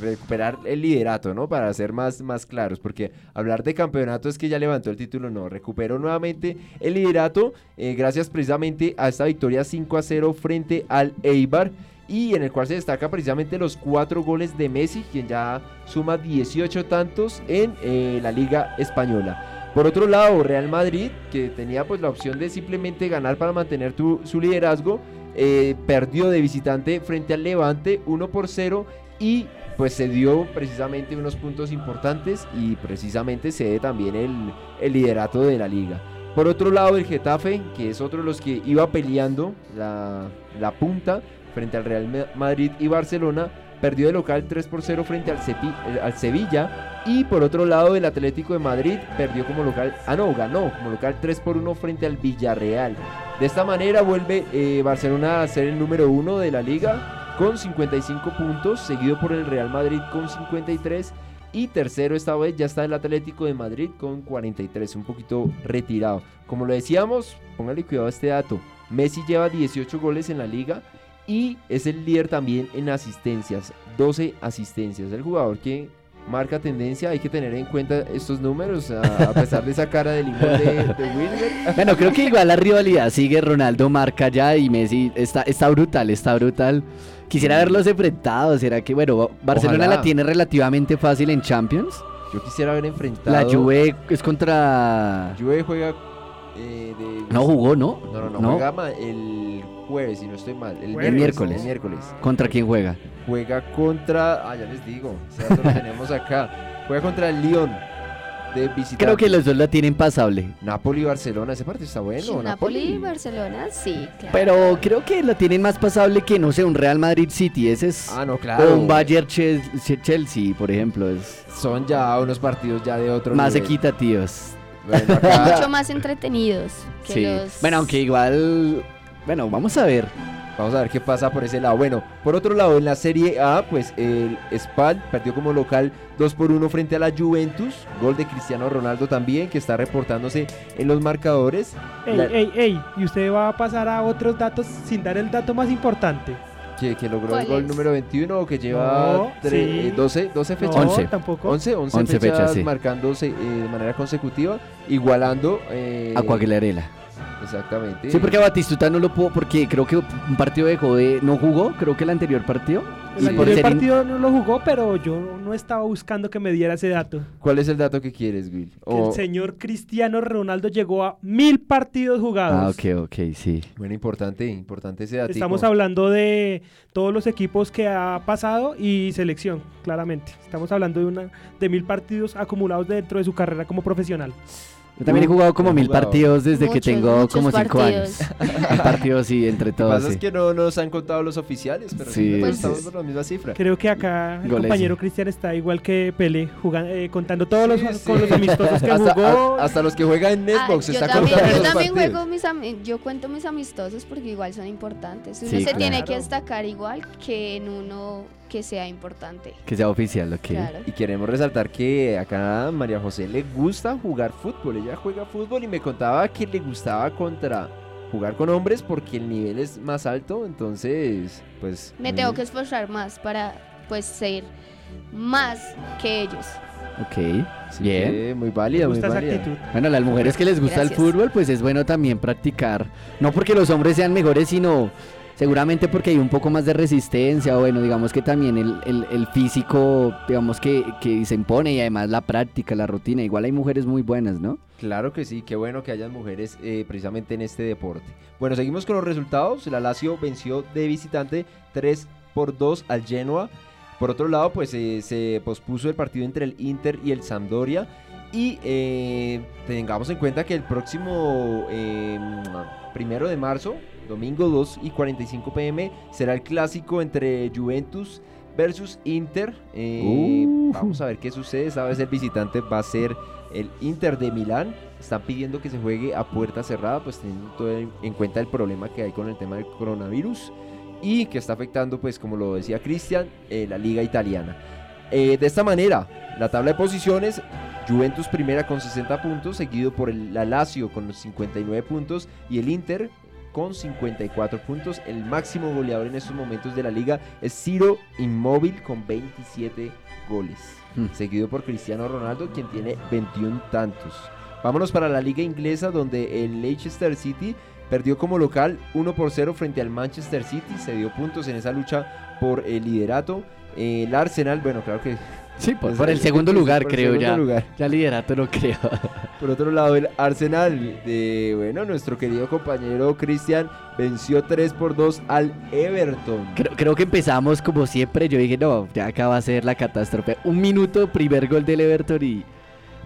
B: recuperar el liderato, ¿no? Para ser más, más claros, porque hablar de campeonato es que ya levantó el título, no, recuperó nuevamente el liderato eh, gracias precisamente a esta victoria 5 a 0 frente al Eibar y en el cual se destaca precisamente los cuatro goles de Messi, quien ya suma 18 tantos en eh, la Liga Española. Por otro lado, Real Madrid, que tenía pues la opción de simplemente ganar para mantener su liderazgo, eh, perdió de visitante frente al Levante 1 por 0 y pues se dio precisamente unos puntos importantes y precisamente cede también el, el liderato de la liga. Por otro lado, el Getafe, que es otro de los que iba peleando la, la punta frente al Real Ma- Madrid y Barcelona, perdió de local 3 por 0 frente al, Cepi- eh, al Sevilla. Y por otro lado, el Atlético de Madrid perdió como local, ah no, ganó como local 3 por 1 frente al Villarreal. De esta manera vuelve eh, Barcelona a ser el número uno de la liga con 55 puntos, seguido por el Real Madrid con 53 y tercero esta vez ya está el Atlético de Madrid con 43, un poquito retirado. Como lo decíamos, póngale cuidado a este dato, Messi lleva 18 goles en la liga y es el líder también en asistencias, 12 asistencias, el jugador que marca tendencia, hay que tener en cuenta estos números, a, pesar de esa cara de limón de, de Wilmer.
E: Bueno, creo que igual la rivalidad sigue, Ronaldo marca ya y Messi está, está brutal, está brutal. Quisiera verlos enfrentados, será que, bueno, Barcelona
B: Ojalá.
E: la tiene relativamente fácil en Champions.
B: Yo quisiera haber enfrentado...
E: La Juve es contra...
B: Juve juega eh, de...
E: No jugó, ¿no?
B: No, no, no,
E: No.
B: juega ma- el jueves, si no estoy mal. El,
C: Jueves.
E: miércoles.
B: El miércoles.
E: ¿Contra quién juega?
B: Juega contra. Ah, ya les digo. ese dato lo tenemos acá. Juega contra el Lyon de visitante.
E: Creo que los dos la tienen pasable.
B: Napoli y Barcelona. Ese partido está bueno.
D: Napoli y Barcelona, sí, claro.
E: Pero creo que la tienen más pasable que, no sé, un Real Madrid City. Ese es...
B: Ah, no, claro.
E: O un Bayern Chel- Chelsea, por ejemplo. Es
B: Son ya unos partidos ya de otro
E: más
B: nivel.
E: equitativos.
B: Bueno, acá-
D: mucho más entretenidos que
E: Sí.
D: los
E: Bueno, aunque igual... Bueno, vamos a ver.
B: Vamos a ver qué pasa por ese lado. Bueno, por otro lado, en la Serie A, pues el Spal perdió como local 2 por 1 frente a la Juventus. Gol de Cristiano Ronaldo también, que está reportándose en los marcadores.
C: Ey,
B: La-
C: ey, ey, y usted va a pasar a otros datos sin dar el dato más importante.
B: que, que logró el
D: ¿Cuál
B: gol
D: es?
B: número 21 o que lleva
C: No,
B: tre-
C: sí.
B: eh, 12, 12 fechas.
C: No, tampoco.
B: 11, 11,
E: 11
B: fechas,
E: fechas, sí.
B: marcándose eh, de manera consecutiva, igualando. Eh,
E: A Coaguilarela.
B: Exactamente.
E: Sí, porque a Batistuta no lo pudo, porque creo que un partido dejó de. No jugó, creo que el anterior partido.
C: El
E: Y
C: anterior
E: in-
C: partido no lo jugó, pero yo no estaba buscando que me diera ese dato.
B: ¿Cuál es el dato que quieres, Will?
C: Que
B: O-
C: el señor Cristiano Ronaldo llegó a mil partidos jugados.
E: Ah, ok, ok, sí.
B: Bueno, importante, importante ese dato.
C: Estamos hablando de todos los equipos que ha pasado y selección, claramente. Estamos hablando de una de mil partidos acumulados dentro de su carrera como profesional.
E: Yo también he jugado como
B: he
E: mil
B: jugado.
E: partidos desde que tengo como cinco
D: partidos.
E: años. Mil partidos, sí, entre
B: Lo que
E: todos.
B: pasa es que no nos han contado los oficiales, pero
E: Sí,
B: sí,
D: Pues-
B: estamos por la misma cifra.
C: Creo que acá el
E: Goles.
C: compañero Cristian está igual que Pele, jugando, eh, contando todos los,
B: Sí,
C: con
B: sí.
C: los amistosos que
B: hasta,
C: jugó.
B: a- hasta los que juegan en
D: Ah,
B: Xbox
D: yo
B: está
D: también,
B: contando
D: yo también
B: partidos.
D: juego mis yo cuento mis amistosos porque igual son importantes. Uno
E: Sí,
D: se tiene que destacar igual que en uno que sea importante.
E: Que sea oficial, ok.
D: Claro.
B: Y queremos resaltar que acá a María José le gusta jugar fútbol. Ella juega fútbol y me contaba que le gustaba contra jugar con hombres porque el nivel es más alto. Entonces, pues.
D: Me tengo que esforzar más para pues ser más que ellos.
E: Ok,
B: sí,
E: bien.
B: Muy válida, muy válida.
C: actitud.
E: Bueno, a las mujeres que les gusta el
D: Gracias.
E: fútbol, pues es bueno también practicar. No porque los hombres sean mejores, sino seguramente porque hay un poco más de resistencia. Bueno, digamos que también el, el- el físico, digamos que, que se impone y además la práctica, la rutina. Igual hay mujeres muy buenas, ¿no?
B: Claro que sí, qué bueno que hayan mujeres eh, precisamente en este deporte. Bueno, seguimos con los resultados. La Lazio venció de visitante 3 por 2 al Genoa. Por otro lado, pues eh, se pospuso el partido entre el Inter y el Sampdoria. Y eh, tengamos en cuenta que el próximo eh, primero de marzo, domingo 2 y 45 pm, será el clásico entre Juventus versus Inter. Eh,
E: Uh.
B: Vamos a ver qué sucede. Esta vez el visitante va a ser el Inter de Milán. Están pidiendo que se juegue a puerta cerrada, pues teniendo todo en en cuenta el problema que hay con el tema del coronavirus y que está afectando, pues como lo decía Cristian, eh, la liga italiana. Eh, de esta manera, la tabla de posiciones, Juventus primera con 60 puntos, seguido por el, la Lazio con los 59 puntos y el Inter con 54 puntos. El máximo goleador en estos momentos de la liga es Ciro Inmóvil con 27 goles,
E: Hmm.
B: seguido por Cristiano Ronaldo quien tiene 21 tantos. Vámonos para la liga inglesa donde el Leicester City perdió como local 1 por 0 frente al Manchester City, se dio puntos en esa lucha por el liderato. El Arsenal, bueno, claro que
E: Sí, por,
B: Es
E: por el segundo lugar,
B: por el
E: creo
B: segundo
E: ya.
B: lugar.
E: Ya liderato no creo.
B: Por otro lado, el Arsenal de, bueno, nuestro querido compañero Cristian venció 3 por 2 al Everton.
E: Creo, creo que empezamos como siempre. Yo dije, no, ya acá va a ser la catástrofe. Un minuto, primer gol del Everton y.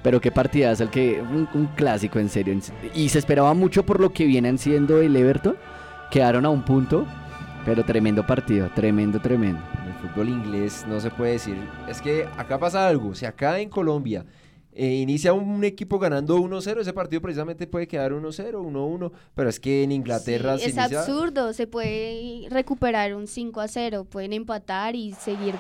E: Pero qué partidazo, el que. Un, un clásico, en serio. Y se esperaba mucho por lo que vienen siendo el Everton. Quedaron a un punto. Pero tremendo partido, tremendo, tremendo.
B: En el fútbol inglés no se puede decir. Es que acá pasa algo. Si acá en Colombia eh, inicia un equipo ganando 1-0, ese partido precisamente puede quedar 1-0, 1-1. Pero es que en Inglaterra
D: Sí,
B: se
D: es
B: inicia-
D: absurdo, se puede recuperar un 5 a 0, pueden empatar y seguir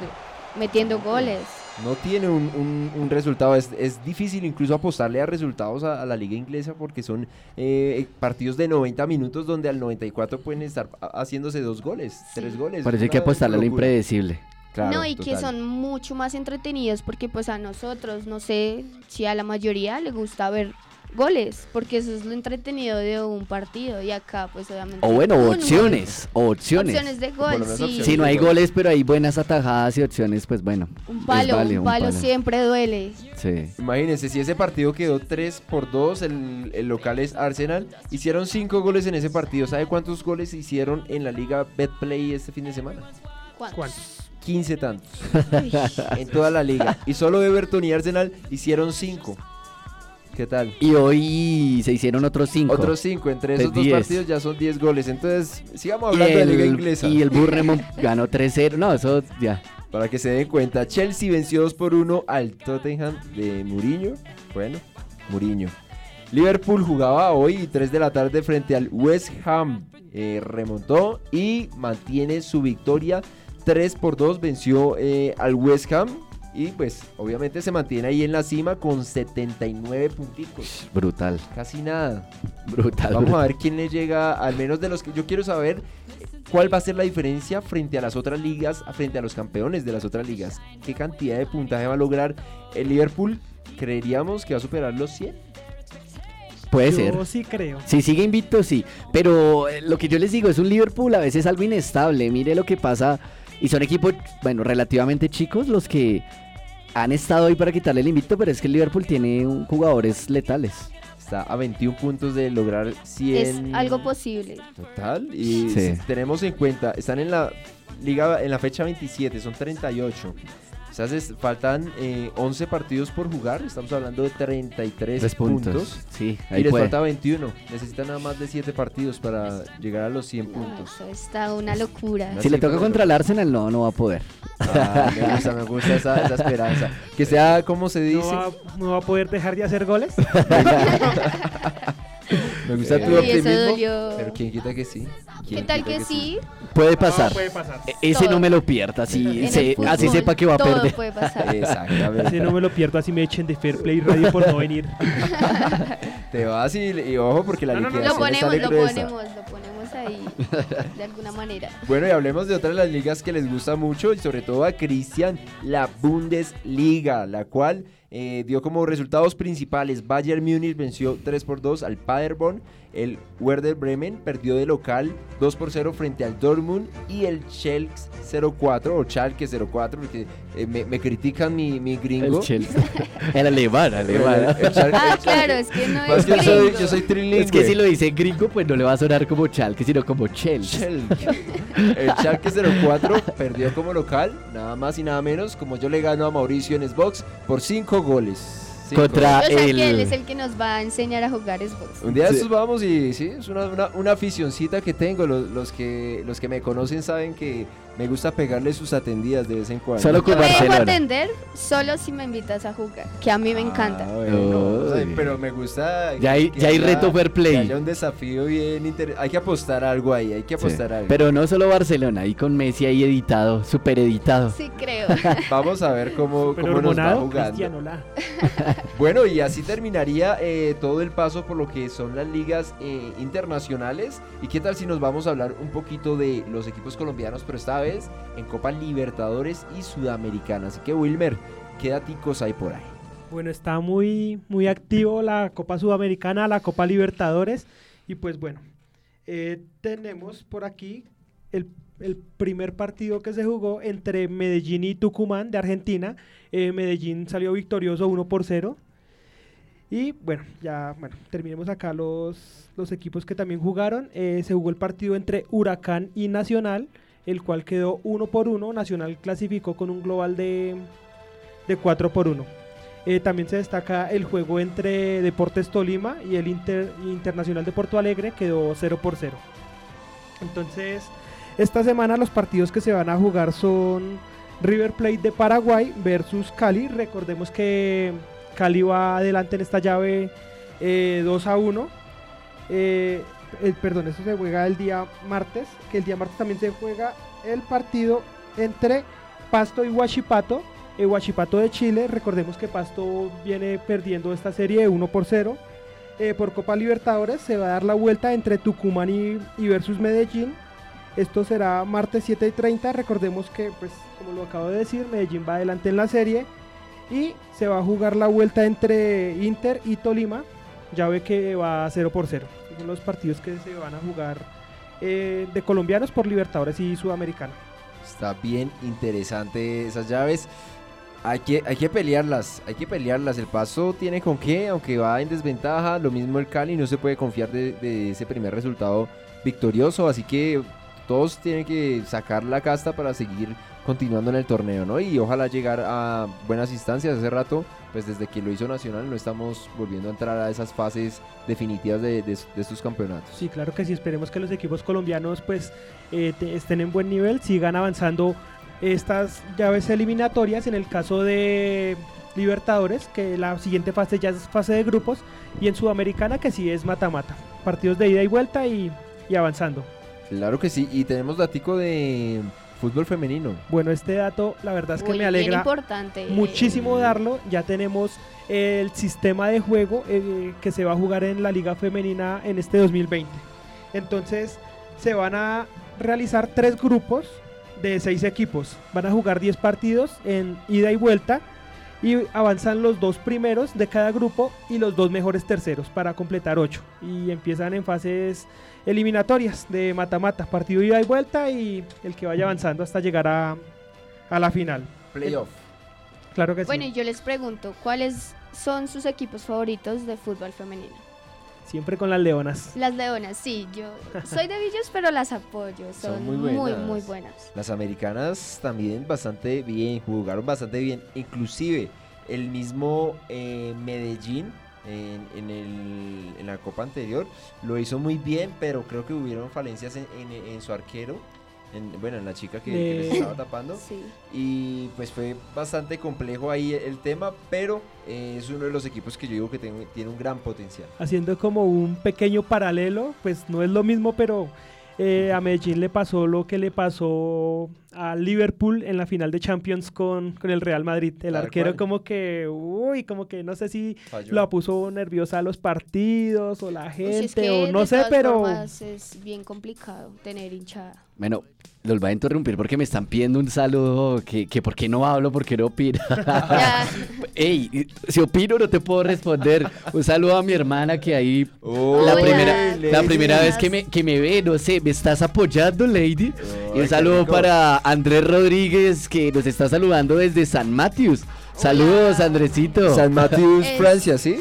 D: metiendo goles.
B: No tiene un, un- un resultado. Es, es difícil incluso apostarle a resultados a, a la liga inglesa porque son eh, partidos de 90 minutos donde al 94 pueden estar ha- haciéndose dos goles, tres goles.
E: Parece que apostarle a lo impredecible.
B: Claro,
D: no, y que son mucho más entretenidos porque pues a nosotros, no sé si a la mayoría le gusta ver goles, porque eso es lo entretenido de un partido y acá pues obviamente...
E: O bueno,
D: un gol.
E: opciones. O opciones.
D: Opciones de gol, sí.
B: opciones
E: Si no hay
B: gol.
E: goles, pero hay buenas atajadas y opciones, pues bueno.
D: Un palo, un palo siempre duele.
E: Sí.
B: Imagínense, si ese partido quedó 3 por 2, el, el local es Arsenal. Hicieron 5 goles en ese partido. ¿Sabe cuántos goles hicieron en la liga Betplay este fin de semana?
D: ¿Cuántos?
C: ¿Cuántos?
B: 15 tantos. en toda la liga. Y solo Everton y Arsenal hicieron 5. ¿Qué tal?
E: Y hoy se hicieron otros cinco.
B: Otros 5. Entre esos
E: Entonces,
B: dos
E: 10.
B: partidos ya son 10 goles. Entonces, sigamos hablando de
E: el,
B: liga inglesa.
E: y el Bournemouth ganó 3-0. No, eso ya.
B: Para que se den cuenta, Chelsea venció 2 por 1 al Tottenham de Mourinho. Bueno, Mourinho. Liverpool jugaba hoy 3 de la tarde frente al West Ham. Eh, remontó y mantiene su victoria 3 por 2. Venció eh, al West Ham. Y pues obviamente se mantiene ahí en la cima con 79 puntitos.
E: Brutal.
B: Casi nada.
E: Brutal.
B: Vamos a ver quién le llega, al menos de los que yo quiero saber cuál va a ser la diferencia frente a las otras ligas, frente a los campeones de las otras ligas. ¿Qué cantidad de puntaje va a lograr el Liverpool? Creeríamos que va a superar los 100.
E: Puede
C: Yo
E: ser.
C: sí creo.
E: Si sigue invicto, sí. Pero eh, lo que yo les digo es un Liverpool a veces algo inestable. Mire lo que pasa. Y son equipos, bueno, relativamente chicos los que han estado ahí para quitarle el invicto, pero es que el Liverpool tiene un- jugadores letales.
B: Está a 21 puntos de lograr 100.
D: Es algo posible.
B: Total. Y
E: Sí.
B: si tenemos en cuenta, están en la liga en la fecha 27, son 38. O sea, se- faltan eh, 11 partidos por jugar. Estamos hablando de 33
E: Tres puntos.
B: puntos.
E: Sí,
B: Y
E: ahí
B: les
E: puede.
B: falta 21. Necesitan nada más de 7 partidos para llegar a los 100
D: No,
B: puntos.
D: eso está una locura.
B: No.
E: Si le toca contra el Arsenal, no, no va a poder.
B: Ah, me gusta, me gusta esa, esa esperanza. Que sea, como se
C: ¿No
B: dice?
C: va, no va a poder dejar de hacer goles?
B: Me gusta tu optimismo. Pero quién quita que sí.
D: ¿Qué
B: ¿Quién
D: tal que sí?
E: Puede pasar.
C: No, puede pasar.
E: E- Ese
D: Todo.
E: no me lo pierda, así, se- así sepa que va a
D: todo
E: perder.
D: puede pasar.
B: Exactamente.
C: Si no me lo pierdo, así me echen de Fair Play Radio por no venir.
B: Te vas y, y ojo porque la
C: No, no, no,
B: liquidación
D: Lo ponemos,
B: sale
D: lo ponemos, lo ponemos ahí de alguna manera.
B: Bueno, y hablemos de otra de las ligas que les gusta mucho y sobre todo a Cristian, la Bundesliga, la cual eh, dio como resultados principales. Bayern Múnich venció 3 por 2 al Paderborn, el Werder Bremen perdió de local 2 por 0 frente al Dortmund y el Schalke 04 o Schalke 04 porque eh, me, me critican mi, mi
E: El
B: gringo.
E: Chelsea. El alemán, alemán.
B: El Schalke-
D: Ah,
B: el Schalke-
D: claro, es que no es
B: que yo soy,
D: gringo.
B: yo soy trilingüe.
E: Es que si lo dice gringo, pues no le va a sonar como Chalke, sino como Chelsea.
B: Schalke. El Schalke 04 perdió como local, nada más y nada menos, como yo le gano a Mauricio en Xbox por 5 goles.
E: Contra-
D: O sea
E: el-
D: que él es el que nos va a enseñar a jugar Xbox.
B: Un día de
E: Sí.
B: estos vamos y sí, es una, una, una aficioncita que tengo. Los, los que, los que me conocen saben que me gusta pegarle sus atendidas de vez en cuando.
E: Solo con
D: Te dejo
E: Barcelona.
D: atender solo si me invitas a jugar, que a mí me encanta.
B: Ah, bueno, o sea,
E: Uy.
B: pero me gusta.
E: Ya hay- ya hay
B: haya-
E: reto fair play.
B: que haya un desafío bien interesante. Hay que apostar algo ahí, hay que
E: Sí.
B: apostar algo.
E: Pero no solo Barcelona, ahí con Messi ahí editado, super editado.
D: Sí, creo.
B: Vamos a ver cómo,
C: Pero
B: cómo nos va
C: hormonado,
B: jugando.
C: Cristiano La.
B: Bueno, y así terminaría eh, todo el paso por lo que son las ligas eh, internacionales. ¿Y qué tal si nos vamos a hablar un poquito de los equipos colombianos, pero esta vez en Copa Libertadores y Sudamericana? Así que Wilmer, ¿qué daticos hay por ahí?
C: Bueno, está muy, muy activo la Copa Sudamericana, la Copa Libertadores. Y pues bueno, eh, tenemos por aquí el, el primer partido que se jugó entre Medellín y Tucumán de Argentina. Eh, Medellín salió victorioso 1 por 0. Y bueno, ya bueno, terminemos acá los, los equipos que también jugaron. Eh, se jugó el partido entre Huracán y Nacional, el cual quedó 1 por 1. Nacional clasificó con un global de, de 4 por 1. Eh, también se destaca el juego entre Deportes Tolima y el Inter- Internacional de Porto Alegre, quedó 0 por 0. Entonces, esta semana los partidos que se van a jugar son River Plate de Paraguay versus Cali. Recordemos que Cali va adelante en esta llave eh, 2 a 1. Eh, el- perdón, eso se juega el día martes, que el día martes también se juega el partido entre Pasto y Huachipato. El Huachipato de Chile, recordemos que Pasto viene perdiendo esta serie 1 por 0. Eh, por Copa Libertadores se va a dar la vuelta entre Tucumán y, versus Medellín. Esto será martes 7 y 30. Recordemos que, pues, como lo acabo de decir, Medellín va adelante en la serie. Y se va a jugar la vuelta entre Inter y Tolima. Ya ve que va 0 por 0. Los partidos que se van a jugar eh, de colombianos por Libertadores y Sudamericana.
B: Está bien interesante esas llaves. Hay que, hay que pelearlas, hay que pelearlas. El paso tiene con qué, aunque va en desventaja. Lo mismo el Cali, no se puede confiar de ese primer resultado victorioso. Así que todos tienen que sacar la casta para seguir continuando en el torneo, ¿no? Y ojalá llegar a buenas instancias. Hace rato, pues desde que lo hizo Nacional, no estamos volviendo a entrar a esas fases definitivas de, de- de estos campeonatos.
C: Sí, claro que sí. Esperemos que los equipos colombianos pues eh, estén en buen nivel, sigan avanzando estas llaves eliminatorias. En el caso de Libertadores, que la siguiente fase ya es fase de grupos, y en Sudamericana que sí es mata-mata. Partidos de ida y vuelta y, y avanzando.
B: Claro que sí. Y tenemos datico de fútbol femenino.
C: Bueno, este dato la verdad es que
D: Uy,
C: me alegra
D: importante.
C: muchísimo darlo. Ya tenemos el sistema de juego eh, que se va a jugar en la Liga Femenina en este 2020. Entonces, se van a realizar tres grupos de seis equipos. Van a jugar 10 partidos en ida y vuelta. Y avanzan los dos primeros de cada grupo y los dos mejores terceros para completar 8. Y empiezan en fases eliminatorias de mata-mata, partido ida y vuelta y el que vaya avanzando hasta llegar a, a la final.
B: Playoff.
C: Claro que
D: Bueno,
C: sí.
D: y yo les pregunto, ¿cuáles son sus equipos favoritos de fútbol femenino?
C: Siempre con las leonas.
D: Las Leonas, sí, yo soy de Villos, pero las apoyo, son,
B: Son muy
D: muy, muy,
B: buenas.
D: buenas.
B: Las americanas también bastante bien, jugaron bastante bien. Inclusive el mismo eh, Medellín en, en el- en la copa anterior lo hizo muy bien, pero creo que hubieron falencias en, en- su arquero. en- bueno, en la chica que, que les estaba tapando.
D: Sí.
B: Y pues fue bastante complejo ahí el tema, pero eh, es uno de los equipos que yo digo que tiene un gran potencial.
C: Haciendo como un pequeño paralelo, pues no es lo mismo, pero eh, a Medellín le pasó lo que le pasó a Liverpool en la final de Champions con, con el Real Madrid. El
B: Tal
C: arquero
B: cual.
C: como que, uy, como que no sé si
B: Falló.
C: lo puso nerviosa a los partidos o la
D: Uy, si
C: gente
D: es que
C: o no
D: de
C: sé,
D: todas
C: pero
D: formas es bien complicado tener hinchada.
E: Bueno, los voy a interrumpir porque me están pidiendo un saludo que, que por qué no hablo, por qué no opino. Ey, si opino no te puedo responder. Un saludo a mi hermana que ahí
B: Oh,
E: la primera, la primera vez que me, que me ve, no sé, me estás apoyando, Lady. y
B: Ay,
E: un saludo para Andrés Rodríguez que nos está saludando desde San Matthews. Saludos, Andresito.
B: San Matthews,
D: Es-
B: Francia, ¿sí?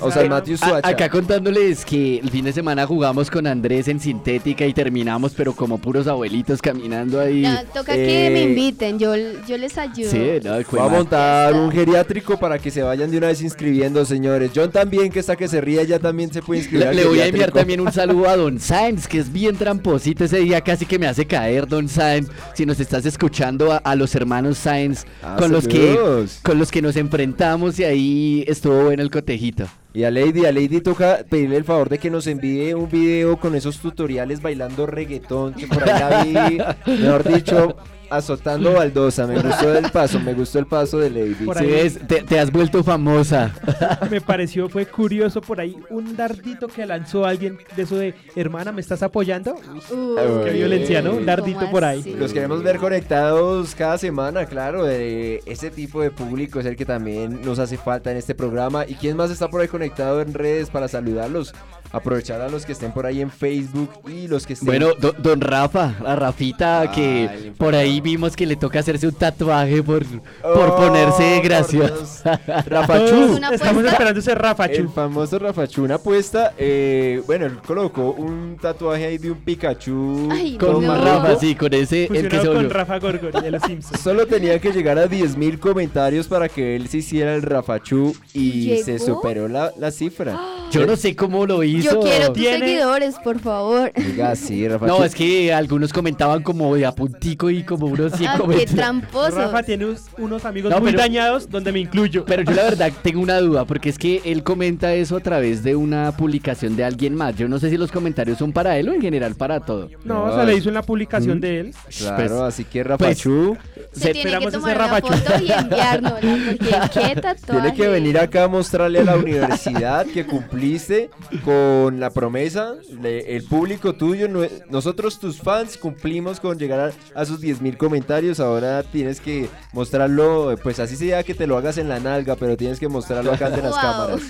B: O San Matthews,
E: A-
B: Suacha.
E: acá contándoles que el fin de semana jugamos con Andrés en sintética y terminamos, pero como puros abuelitos caminando ahí.
D: Ya, toca que me
B: Eh,
D: inviten, yo, yo les ayudo.
E: Sí, no,
B: Voy a montar un geriátrico para que se vayan de una vez inscribiendo, señores. John también, que está que se ríe, ya también se puede inscribir.
E: Le, voy a enviar también un saludo a Don Sainz, que es bien tramposito ese día, casi que me hace caer, Don Sainz. Si nos estás escuchando a, a los hermanos Sainz,
B: Ah,
E: con los que. Con los que nos enfrentamos y ahí estuvo bueno el cotejito.
B: Y a Lady, a Lady toca pedirle el favor de que nos envíe un video con esos tutoriales bailando reggaetón, que por ahí la vi, mejor dicho, azotando baldosa. Me gustó el paso, me gustó el paso de Lady.
C: Por
E: ves, te, te has vuelto famosa.
C: me pareció, fue curioso por ahí un dardito que lanzó alguien de eso de, hermana, ¿me estás apoyando?
D: Uy,
C: Qué violencia, ¿no? Un
D: ¿cómo
C: dardito por ahí.
D: así?
B: Los queremos ver conectados cada semana, claro. De ese tipo de público es el que también nos hace falta en este programa. ¿Y quién más está por ahí conectado en redes para saludarlos? Aprovechar a los que estén por ahí en Facebook y los que estén.
E: Bueno, do- don Rafa, a Rafita, que por ahí vimos que le toca hacerse un tatuaje por, por
B: Oh,
E: ponerse
B: por
E: gracioso.
C: Todos
B: Rafachu.
D: ¿Una
C: estamos esperando ese Rafachu.
B: El famoso Rafachu, una apuesta. eh, bueno, él colocó un tatuaje ahí de un Pikachu.
D: Ay,
E: Con
D: no.
E: Rafa, sí, con ese, el que se
C: con. Rafa Gorgori de los Simpsons.
B: Solo tenía que llegar a 10.000 comentarios para que él se hiciera el Rafachu y se superó la, la cifra.
E: Yo no sé cómo lo hizo.
D: Yo quiero tus
C: Tiene-
D: seguidores, por favor.
B: Diga, sí, Rafachu.
E: No, es que algunos comentaban como de a puntico y como unos 100
D: Ah, qué tramposo.
C: Rafa tiene unos amigos
E: No,
C: muy
E: pero-
C: dañados donde me incluyo.
E: Pero yo la verdad tengo una duda, porque es que él comenta eso a través de una publicación de alguien más. Yo no sé si los comentarios son para él o en general para todo.
C: no,
B: No,
C: se le hizo en la publicación
E: Mm.
C: de él.
B: Claro,
E: Pues-
B: así que Rafachu
D: Se tiene que
C: esperamos ese
D: tomar una foto y enviárnosla, porque qué tatuaje.
B: tiene que venir acá a mostrarle a la universidad que cumpliste con la promesa. de- el público tuyo, nosotros tus fans cumplimos con llegar a, a sus 10.000 comentarios. Ahora tienes que mostrarlo, pues así sea que te lo hagas en la nalga, pero tienes que mostrarlo acá ante las
D: Wow.
B: cámaras.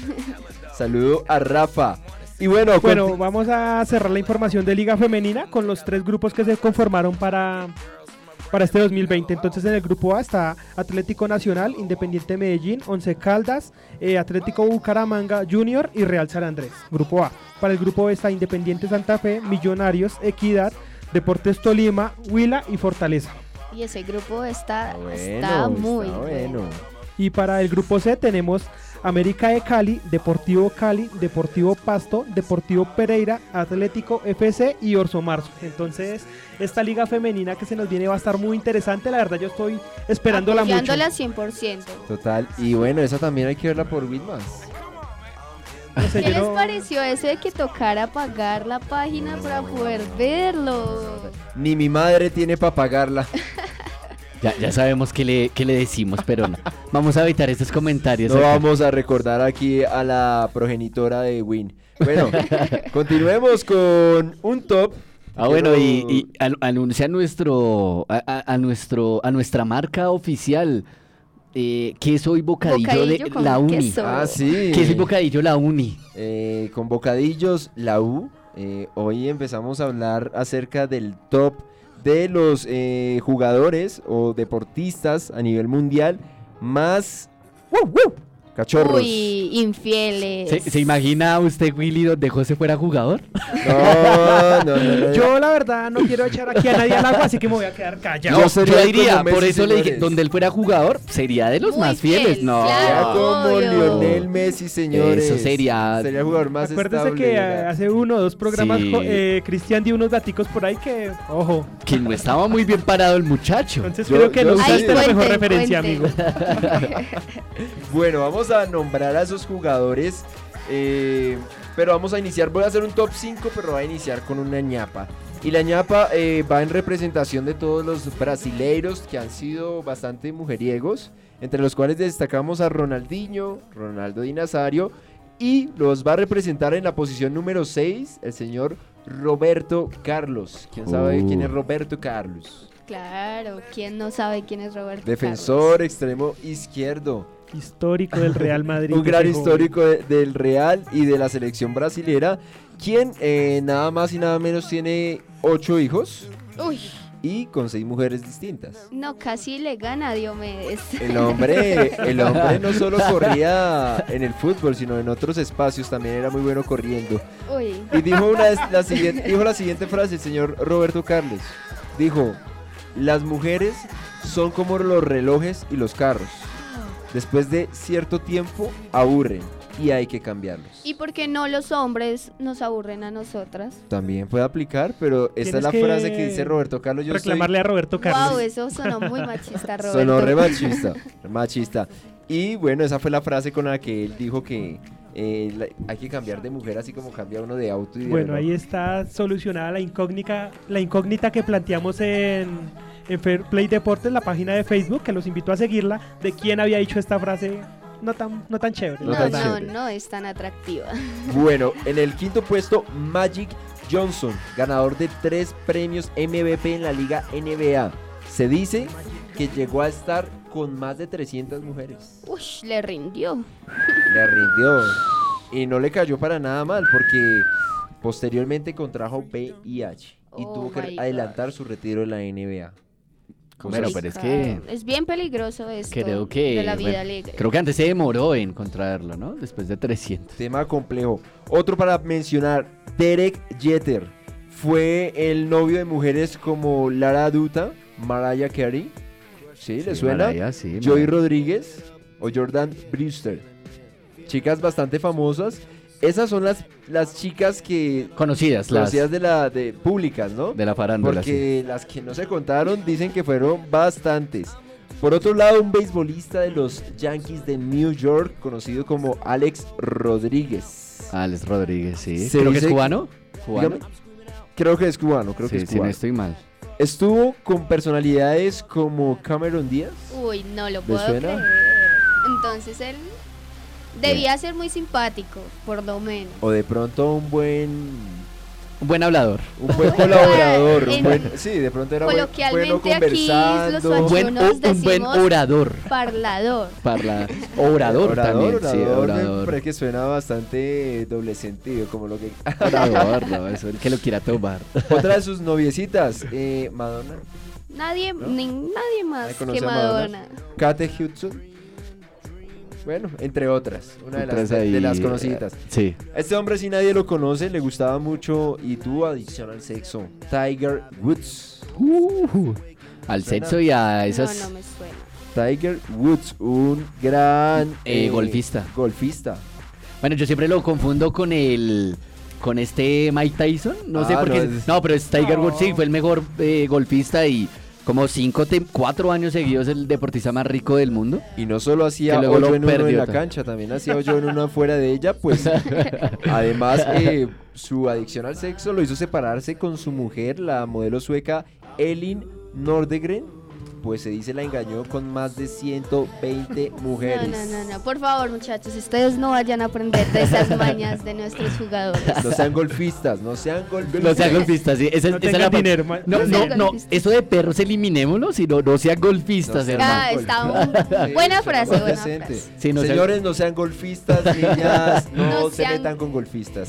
B: Saludo a Rafa. Y bueno,
C: Bueno, vamos a cerrar la información de Liga Femenina con los tres grupos que se conformaron para, para este 2020. Entonces en el grupo A está Atlético Nacional, Independiente Medellín, Once Caldas, eh, Atlético Bucaramanga Junior y Real San Andrés. Grupo A. Para el grupo B está Independiente Santa Fe, Millonarios, Equidad, Deportes Tolima, Huila y Fortaleza.
D: Y ese grupo está,
B: Está
D: muy
B: está
D: bueno.
B: bueno.
C: Y para el grupo C tenemos América de Cali, Deportivo Cali, Deportivo Pasto, Deportivo Pereira, Atlético FC y Orso Marzo. Entonces, esta liga femenina que se nos viene va a estar muy interesante. La verdad, yo estoy esperándola mucho.
D: Apoyándola 100%.
B: Total. Y bueno, esa también hay que verla por Wilmas.
C: No sé,
D: ¿Qué les
C: no-
D: pareció eso de que tocara pagar la página para poder verlo?
B: Ni mi madre tiene para pagarla.
E: Ya, ya sabemos qué le, qué le decimos, pero no. Vamos a evitar estos comentarios.
B: No
E: acá.
B: vamos a recordar aquí a la progenitora de Win. Bueno, continuemos con un top.
E: Ah, bueno, y, y an- anuncia nuestro, a, a- a nuestro, a nuestra marca oficial, eh, queso y bocadillo,
D: Bocadillo
E: de la uni.
D: queso.
B: Ah, sí.
E: Queso y bocadillo la uni.
B: Eh, con bocadillos, la U. Eh, hoy empezamos a hablar acerca del top de los eh, jugadores o deportistas a nivel mundial más ¡Woo, woo! Cachorros.
D: Uy, infieles.
E: ¿Se, se imagina usted, Willy, donde José fuera jugador?
B: No, no, no, no.
C: Yo, la verdad, no quiero echar aquí a nadie al agua, así que me voy a quedar callado.
B: Yo
E: diría, por eso le dije, donde él fuera jugador, sería de los
D: Muy
E: más fieles.
D: fiel,
E: no.
D: Claro.
B: como. Lionel Messi, señores.
E: Eso sería-
B: Sería el jugador más
C: Acuérdese
B: estable
C: que hace uno o dos programas
E: Sí.
C: eh, Cristian dio unos daticos por ahí que, ojo.
E: Que no estaba muy bien parado el muchacho.
C: Entonces
B: Yo-
C: creo que no usaste la mejor referencia, amigo.
B: Bueno, vamos a nombrar a esos jugadores. eh, pero vamos a iniciar. Voy a hacer un top 5, pero voy a iniciar con una ñapa. Y la ñapa eh, va en representación de todos los brasileiros que han sido bastante mujeriegos, entre los cuales destacamos a Ronaldinho, Ronaldo Di Nazario, y los va a representar en la posición número 6 el señor Roberto Carlos. ¿Quién sabe
E: Uh.
B: quién es Roberto Carlos?
D: Claro, ¿quién no sabe quién es Roberto
B: Defensor extremo izquierdo.
C: Histórico del Real Madrid.
B: un gran histórico de- del Real y de la selección brasilera, quien eh, nada más y nada menos tiene ocho hijos?
D: Uy,
B: y con seis mujeres distintas.
D: no, casi le gana a Diomedes.
B: El hombre, el hombre no solo corría en el fútbol, sino en otros espacios, también era muy bueno corriendo.
D: Uy,
B: Y dijo, una, la, siguiente, dijo la siguiente frase el señor Roberto Carlos. Dijo, las mujeres son como los relojes y los carros. Después de cierto tiempo aburren y hay que cambiarlos.
D: ¿y por qué no los hombres nos aburren a nosotras?
B: También puede aplicar, pero esta es la
C: que
B: frase que dice Roberto Carlos. Yo estoy-
C: Reclamarle a Roberto Carlos.
D: Wow, eso sonó muy machista, Roberto.
B: Sonó re machista, re machista. Y bueno, esa fue la frase con la que él dijo que eh, la- hay que cambiar de mujer así como cambia uno de auto y de
C: Bueno,
B: reloj.
C: ahí está solucionada la incógnita, la incógnita que planteamos en, en Fair Play Deportes, la página de Facebook, que los invito a seguirla, de quién había dicho esta frase no tan, no tan chévere.
B: No
D: No,
B: tan
D: no,
B: chévere.
D: no es tan atractiva.
B: Bueno, en el quinto puesto, Magic Johnson, ganador de tres premios MVP en la Liga NBA. Se dice que llegó a estar con más de 300 mujeres.
D: Uy, le rindió.
B: Le rindió. Y no le cayó para nada mal porque posteriormente contrajo VIH y
D: Oh
B: tuvo que adelantar su retiro de la NBA.
E: Bueno, pero es que
D: Es bien peligroso esto
E: creo que
D: de la vida
E: bueno,
D: alegre.
E: creo que antes se demoró en contraerlo, ¿no? Después de 300.
B: Tema complejo. Otro para mencionar, Derek Jeter. Fue el novio de mujeres como Lara Duta, Mariah Carey. ¿Sí? ¿Le
E: Sí,
B: suena?
E: Mariah, sí,
B: Joy
E: Mariah.
B: Rodríguez o Jordan Brewster. Chicas bastante famosas. Esas son las, las chicas que
E: Conocidas, las
B: conocidas de la de públicas, ¿no?
E: de la farándula. sí.
B: Porque las que no se contaron dicen que fueron bastantes. Por otro lado, un beisbolista de los Yankees de New York, conocido como Alex Rodríguez.
E: Alex Rodríguez, sí.
B: Se
E: Creo que es cubano. ¿Cubano?
B: Dígame. Creo que es cubano, creo que es
E: si no
B: cubano.
E: estoy mal.
B: Estuvo con personalidades como Cameron Díaz.
D: Uy, no lo
B: ¿Le
D: puedo creer. Entonces él debía ser muy simpático, por lo menos.
B: O de pronto un buen
E: Un buen hablador.
B: un buen colaborador. un
D: En-
B: buen- sí, de pronto era buen- bueno
D: Coloquialmente aquí los
B: conversando.
E: Un buen, un buen orador.
D: Parlador.
E: Parla, orador, también, sí,
B: orador, me
E: orador.
B: parece que suena bastante doble sentido, como lo que...
E: Orador, no, eso el que lo quiera tomar.
B: Otra de sus noviecitas, eh, Madonna,
D: Nadie,
B: ¿No?
D: ni, nadie más
B: ¿Nadie conoce
D: que
B: Madonna?
D: Madonna.
B: Kate Hudson. Bueno, entre otras, una de las, de, las conocidas.
E: Sí.
B: Este hombre si nadie lo conoce, le gustaba mucho y tuvo adicción al sexo. Tiger Woods.
E: Uh, al
B: Suena.
E: sexo y a esas...
D: No, no me suena.
B: Tiger Woods, un gran
E: Eh, golfista.
B: Golfista.
E: Bueno, yo siempre lo confundo con el... Con este Mike Tyson, no sé
B: Ah,
E: por
B: no,
E: qué.
B: es-
E: No, pero es Tiger Woods, sí,
D: No.
E: fue el mejor eh, golfista y como cinco, cuatro años seguidos el deportista más rico del mundo.
B: Y no solo hacía hoyo en uno en
E: perdió
B: la
E: también.
B: cancha, también hacía hoyo en una fuera de ella, pues además eh, su adicción al sexo lo hizo separarse con su mujer, la modelo sueca Elin Nordegren, pues se dice la engañó con más de 120 mujeres.
D: No, no, no, no. Por favor, muchachos, ustedes no vayan a aprender de esas mañas de nuestros jugadores.
B: No sean golfistas, no sean golfistas.
E: No sean golfistas, sí. Esa,
C: No
E: esa la
C: dinero,
E: No,
D: No
E: no,
D: sean
E: no.
D: golfistas.
E: Eso de perros eliminémoslo, sino no sean golfistas,
B: No sean
E: hermano.
D: Ah, está un-
B: Sí,
D: buena frase, buena frase.
E: Sí, no sean-
B: Señores, no sean golfistas, niñas, no,
D: No
B: se
D: sean-
B: metan con golfistas.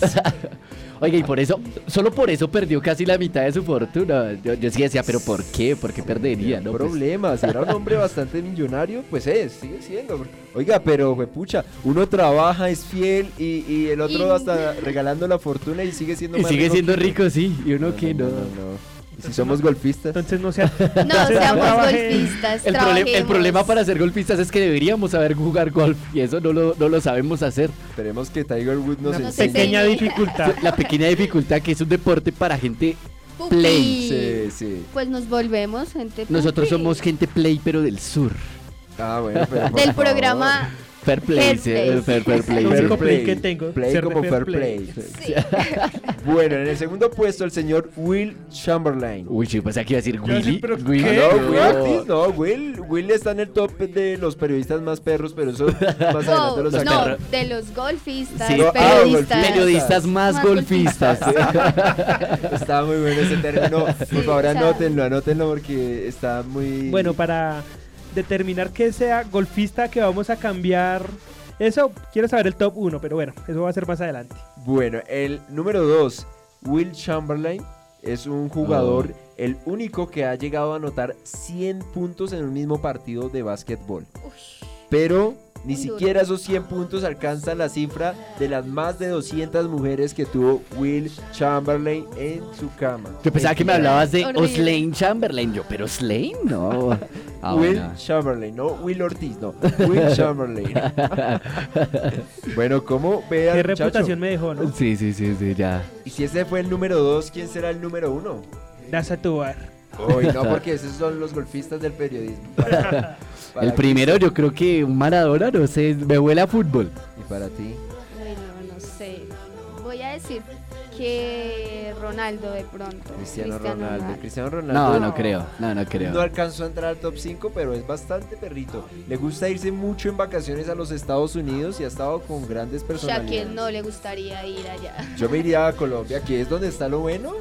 E: Oiga, y por eso, solo por eso perdió casi la mitad de su fortuna. Yo, yo sí decía, pero ¿por qué? ¿Por qué perdería?
B: No
E: Pues,
B: problema, si era un hombre bastante millonario, pues es, sigue siendo. Oiga, pero pucha, uno trabaja, es fiel y, y el otro
D: Y-
B: hasta regalando la fortuna y sigue siendo
E: y
B: más
E: sigue
B: rico
E: siendo
B: que-
E: rico, sí. Y uno
B: No,
E: que no.
B: no, no, no. ¿Y si somos golfistas.
C: Entonces no sea.
D: No, seamos
C: trabajen.
D: golfistas.
E: El, problema para ser golfistas es que deberíamos saber jugar golf y eso no lo, no lo sabemos hacer.
B: Esperemos que Tiger Woods nos
D: Nos
B: enseñe.
C: pequeña dificultad.
E: La pequeña dificultad que es un deporte para gente
D: Pupi.
E: play.
B: Sí, sí.
D: Pues nos volvemos gente.
E: Nosotros
D: pupi.
E: somos gente play, pero del sur.
B: Ah, bueno, pero por
D: Del
B: favor.
D: programa
E: Fair play,
D: Fair
E: sí,
D: play.
E: fair, fair play.
B: Fair play.
C: play que tengo,
B: Play
C: ser de
B: como
C: fair
B: fair
C: play.
B: play.
D: Sí.
B: Bueno, en el segundo puesto el señor Will Chamberlain.
E: Uy, yo pensé que iba a decir
C: Yo sí,
E: Willy.
C: pero
E: Willy.
C: ¿qué?
B: No, Will
E: No.
B: Ortiz, no, Will, Will está en el top de los periodistas más perros, pero eso más adelante
D: No,
B: lo
E: Los
D: no, de los golfistas,
E: Sí.
B: Ah,
D: periodistas.
B: golfistas.
E: Periodistas más,
D: Más
E: golfistas.
B: Está muy bueno ese término. Por
D: Sí,
B: favor, anótenlo, anótenlo porque está muy.
C: Bueno, para determinar que sea golfista que vamos a cambiar. Eso, quiero saber el top 1, pero bueno, eso va a ser más adelante.
B: Bueno, el número 2, Will Chamberlain, es un jugador,
E: Oh.
B: el único que ha llegado a anotar 100 puntos en un mismo partido de básquetbol. Pero ni
D: Muy duro.
B: siquiera esos 100 puntos alcanzan la cifra de las más de 200 mujeres que tuvo Will Chamberlain en su cama.
E: Yo pensaba que me hablabas de. Oslane Chamberlain. Yo, pero Slane no. Ah,
B: Will. Chamberlain, no Will Ortiz, no. Will Chamberlain. bueno, ¿cómo ve al
C: ¿Qué
B: muchacho?
C: reputación me dejó, no?
E: Sí, sí, sí, sí, ya.
B: Y si ese fue el número 2, ¿quién será el número 1?
C: Das a
B: Uy, no, porque esos son los golfistas del periodismo. Para- para
E: El primero, yo creo que un Maradona, no sé, me huele a fútbol.
B: Y para ti.
D: Bueno, no sé. Voy a decir que Ronaldo de pronto.
B: Cristiano Ronaldo. Cristiano Ronaldo.
E: No, no creo, no, no creo.
B: No alcanzó a entrar al top 5, pero es bastante perrito. Le gusta irse mucho en vacaciones a los Estados Unidos y ha estado con grandes
D: O sea,
B: personalidades.
D: que no le gustaría ir allá.
B: Yo me iría a Colombia, que es donde está lo bueno.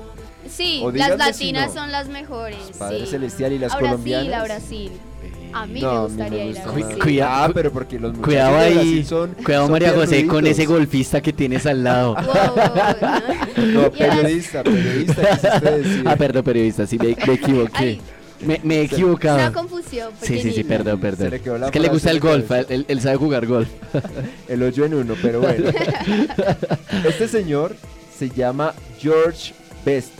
D: Sí, las
B: díganme si
D: latinas
B: no.
D: son las mejores.
B: Padre
D: sí.
B: Celestial y las
D: a Brasil,
B: colombianas.
D: a Brasil. A mí
B: No,
D: me
B: mí
D: gustaría
B: me
D: ir a. Brasil.
E: cuida-
B: Ah, pero porque los
E: Cuidado ahí,
B: Brasil son.
E: cuidado
B: son
E: María José con ese golfista que tienes al lado.
D: Wow, wow,
B: No,
D: a-
B: periodista, periodista, quisiste decir.
E: Ah, perdón, periodista, sí, me, me equivoqué.
D: Ay.
E: Me, me he
D: Una
E: equivocado.
D: confusión.
E: Sí, sí, sí,
D: pequeñita.
E: perdón,
B: Se
E: perdón. Es que le gusta el golf, él, él sabe jugar golf.
B: El hoyo en uno, pero bueno. este señor se llama George Best.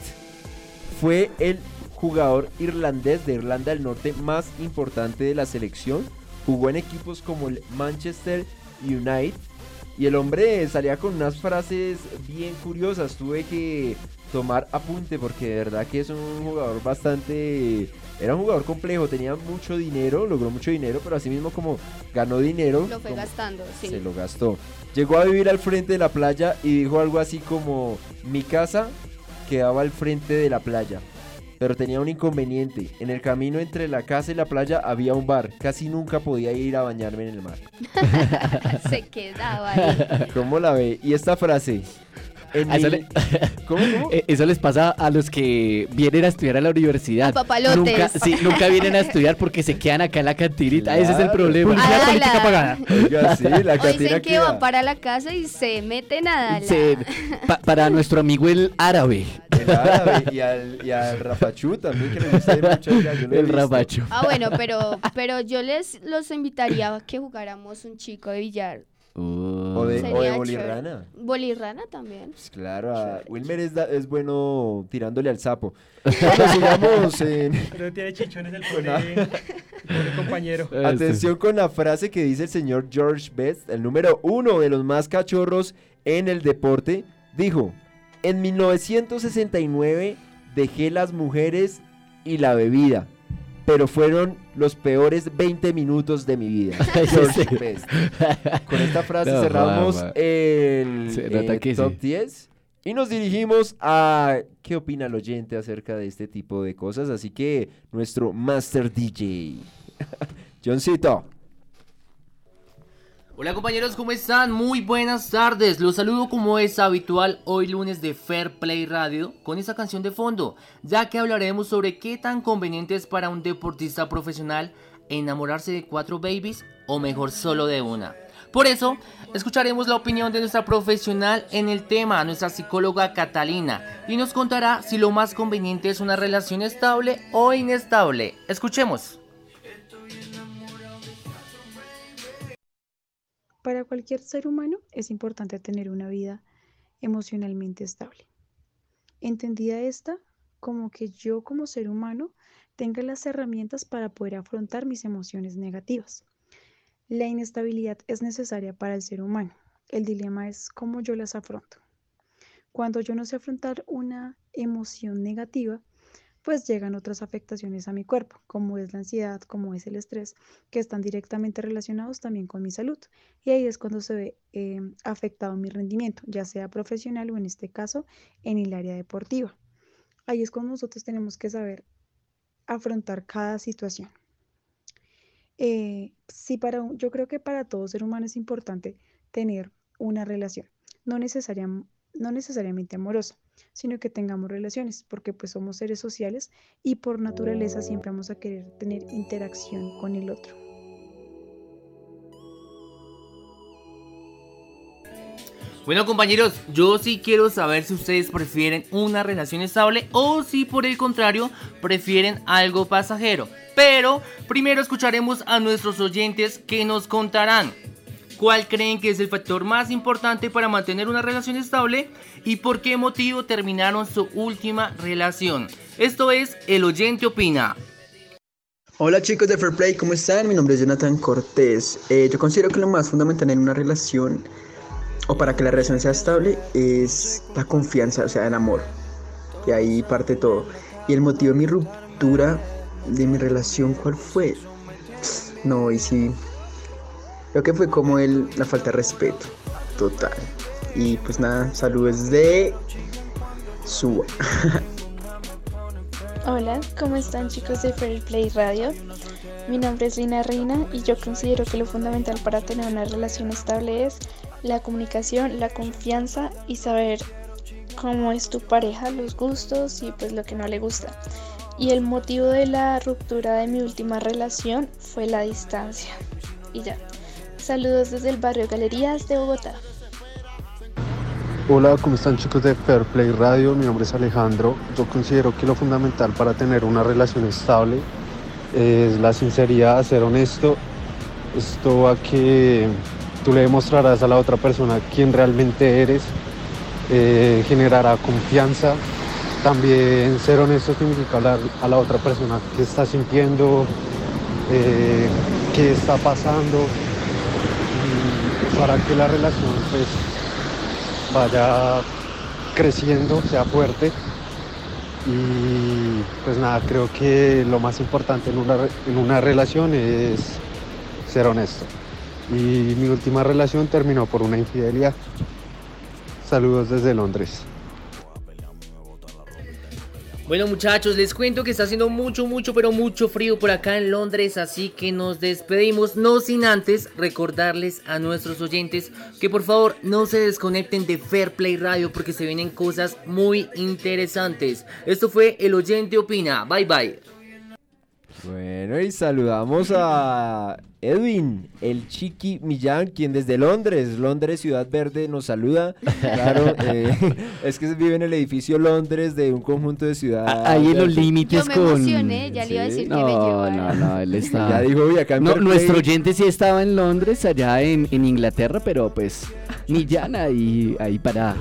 B: Fue el jugador irlandés de Irlanda del Norte más importante de la selección. Jugó en equipos como el Manchester United. Y el hombre salía con unas frases bien curiosas. Tuve que tomar apunte porque de verdad que es un jugador bastante... Era un jugador complejo, tenía mucho dinero, logró mucho dinero, pero así mismo como ganó dinero...
D: Lo fue gastando, sí.
B: se lo gastó. Llegó a vivir al frente de la playa y dijo algo así como, mi casa quedaba al frente de la playa, pero tenía un inconveniente. En el camino entre la casa y la playa había un bar. Casi nunca podía ir a bañarme en el mar.
D: Se quedaba ahí.
B: ¿Cómo la ve? Y esta frase.
E: Eso le-
B: ¿Cómo, cómo?
E: Eh, Eso les pasa a los que vienen a estudiar a la universidad.
D: A papalotes.
E: Nunca, sí, nunca vienen a estudiar porque se quedan acá en la cantinita. Ese es el
B: Claro.
E: problema.
D: Ala.
C: política pagada.
B: Oiga, sí, la
D: O dicen que
B: queda.
D: van para la casa y se meten a dar
E: pa- para nuestro amigo el árabe.
B: El árabe y al, y al rapachú también que le gusta ir mucho allá, yo
E: El
B: visto.
E: rapacho.
D: Ah, bueno, pero, pero yo les los invitaría a que jugáramos un chico de billar.
B: O de, o de bolirrana.
D: Bolirrana también.
B: Pues claro, a Wilmer es, da- es bueno tirándole al sapo. Bueno, sigamos en-
C: Pero tiene chichones el pobre, el pobre compañero.
E: Este.
B: Atención con la frase que dice el señor George Best, el número uno de los más cachorros en el deporte. Dijo, en 1969 dejé las mujeres y la bebida, pero fueron los peores 20 minutos de mi vida. Con esta frase
E: No,
B: cerramos
E: mamá.
B: el
E: Se nota
B: eh,
E: que
B: top
E: sí.
B: 10 y nos dirigimos a qué opina el oyente acerca de este tipo de cosas. Así que nuestro Master DJ, Johncito.
F: Hola compañeros, ¿cómo están? Muy buenas tardes. Los saludo como es habitual hoy lunes de Fair Play Radio con esta canción de fondo, ya que hablaremos sobre qué tan conveniente es para un deportista profesional enamorarse de cuatro babies o mejor solo de una. Por eso, escucharemos la opinión de nuestra profesional en el tema, nuestra psicóloga Catalina, y nos contará si lo más conveniente es una relación estable o inestable. Escuchemos.
G: Para cualquier ser humano es importante tener una vida emocionalmente estable. Entendida esta como que yo como ser humano tenga las herramientas para poder afrontar mis emociones negativas. La inestabilidad es necesaria para el ser humano. El dilema es cómo yo las afronto. Cuando yo no sé afrontar una emoción negativa, pues llegan otras afectaciones a mi cuerpo, como es la ansiedad, como es el estrés, que están directamente relacionados también con mi salud. Y ahí es cuando se ve eh, afectado mi rendimiento, ya sea profesional o en este caso en el área deportiva. Ahí es cuando nosotros tenemos que saber afrontar cada situación. Eh, sí, para yo creo que para todo ser humano es importante tener una relación, no, necesaria- no necesariamente amorosa, sino que tengamos relaciones, porque pues somos seres sociales y por naturaleza siempre vamos a querer tener interacción con el otro.
F: Bueno compañeros, yo sí quiero saber si ustedes prefieren una relación estable o si por el contrario prefieren algo pasajero. Pero primero escucharemos a nuestros oyentes que nos contarán cuál creen que es el factor más importante para mantener una relación estable y por qué motivo terminaron su última relación. Esto es El Oyente Opina.
H: Hola chicos de Fair Play, ¿cómo están? Mi nombre es Jonathan Cortés. Eh, yo considero que lo más fundamental en una relación o para que la relación sea estable es la confianza, o sea, el amor. Y ahí parte todo. Y el motivo de mi ruptura de mi relación, ¿cuál fue? No, y sí. Creo que fue como el, la falta de respeto. Total. Y pues nada, saludos de Suba.
I: Hola, ¿cómo están chicos de Fair Play Radio? Mi nombre es Lina Reina y yo considero que lo fundamental para tener una relación estable es la comunicación, la confianza y saber cómo es tu pareja, los gustos y pues lo que no le gusta. Y el motivo de la ruptura de mi última relación fue la distancia. Y ya. Saludos desde el barrio Galerías de Bogotá.
J: Hola, ¿cómo están chicos de Fair Play Radio? Mi nombre es Alejandro. Yo considero que lo fundamental para tener una relación estable es la sinceridad, ser honesto. Esto a que tú le demostrarás a la otra persona quién realmente eres, eh, generará confianza. También ser honesto significa hablar a la otra persona qué está sintiendo, eh, qué está pasando, para que la relación pues vaya creciendo, sea fuerte. Y pues nada, creo que lo más importante en una, en una relación es ser honesto. Y mi última relación terminó por una infidelidad. Saludos desde Londres.
F: Bueno muchachos, les cuento que está haciendo mucho, mucho, pero mucho frío por acá en Londres, así que nos despedimos, no sin antes recordarles a nuestros oyentes que por favor no se desconecten de Fair Play Radio porque se vienen cosas muy interesantes. Esto fue El Oyente Opina, bye bye.
B: Bueno, y saludamos a Edwin, el Chiqui Millán, quien desde Londres, Londres Ciudad Verde, nos saluda. Claro, eh, es que vive en el edificio Londres de un conjunto de ciudades.
E: A- Ahí en los límites
D: Yo me
E: con...
D: emocioné, ya le iba a decir que me
E: No,
D: llevara.
E: no, no, él está...
B: Ya dijo, uy, acá en
E: No, nuestro oyente sí estaba en Londres, allá en, en Inglaterra, pero pues Millán ahí, ahí para...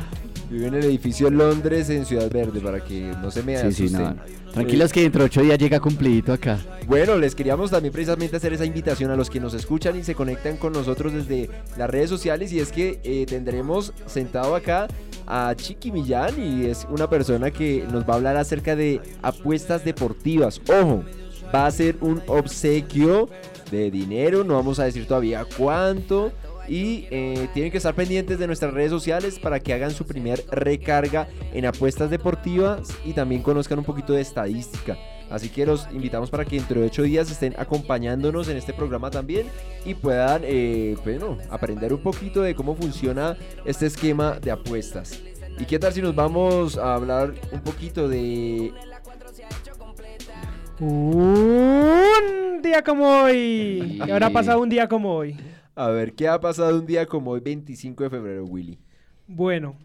B: Vive en el edificio Londres en Ciudad Verde, para que no se me
E: Sí, sí, no.
B: asusten.
E: Tranquilos que dentro de ocho días llega cumplidito acá.
B: Bueno, les queríamos también precisamente hacer esa invitación a los que nos escuchan y se conectan con nosotros desde las redes sociales y es que eh, tendremos sentado acá a Chiqui Millán y es una persona que nos va a hablar acerca de apuestas deportivas. Ojo, va a ser un obsequio de dinero, no vamos a decir todavía cuánto. Y eh, tienen que estar pendientes de nuestras redes sociales para que hagan su primer recarga en apuestas deportivas y también conozcan un poquito de estadística. Así que los invitamos para que dentro de ocho días estén acompañándonos en este programa también y puedan eh, bueno, aprender un poquito de cómo funciona este esquema de apuestas. ¿Y qué tal si nos vamos a hablar un poquito de...
C: Un día como hoy. Y ahora ha pasado un día como hoy.
B: A ver, ¿qué ha pasado un día como hoy, 25 de febrero, Willy?
C: Bueno,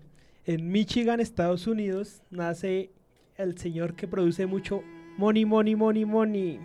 C: en Michigan, Estados Unidos, nace el señor que produce mucho money, money, money, money.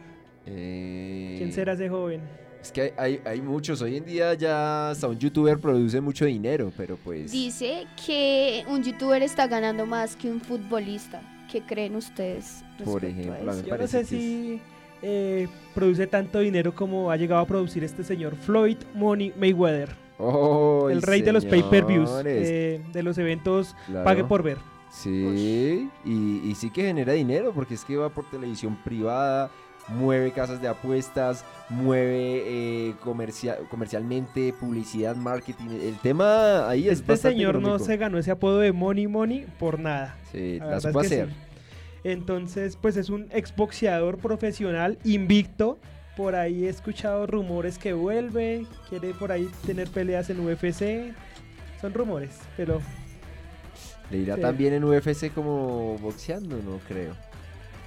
B: Eh,
C: ¿Quién será ese joven?
B: Es que hay, hay- hay muchos. Hoy en día ya hasta un youtuber produce mucho dinero, pero pues...
D: Dice que un youtuber está ganando más que un futbolista. ¿Qué creen ustedes?
B: Por
D: a
B: ejemplo, a
D: eso?
B: mí me
C: Yo no sé
B: que es-
C: si eh, produce tanto dinero como ha llegado a producir este señor Floyd Money Mayweather.
B: ¡Oh,
C: el rey de los pay-per-views, eh, de los eventos
B: Claro.
C: pague por ver.
B: Sí, y, y sí que genera dinero porque es que va por televisión privada, mueve casas de apuestas, mueve eh, comercia- comercialmente, publicidad, marketing. El tema ahí es
C: Este
B: bastante
C: señor no se ganó ese apodo de Money Money por nada.
B: Sí,
C: La
B: la supo
C: es que
B: hacer.
C: sí. Entonces, pues es un exboxeador profesional invicto. Por ahí he escuchado rumores que vuelve, quiere por ahí tener peleas en UFC. Son rumores, pero
B: Le irá
C: Sí.
B: también en UFC como boxeando, no creo.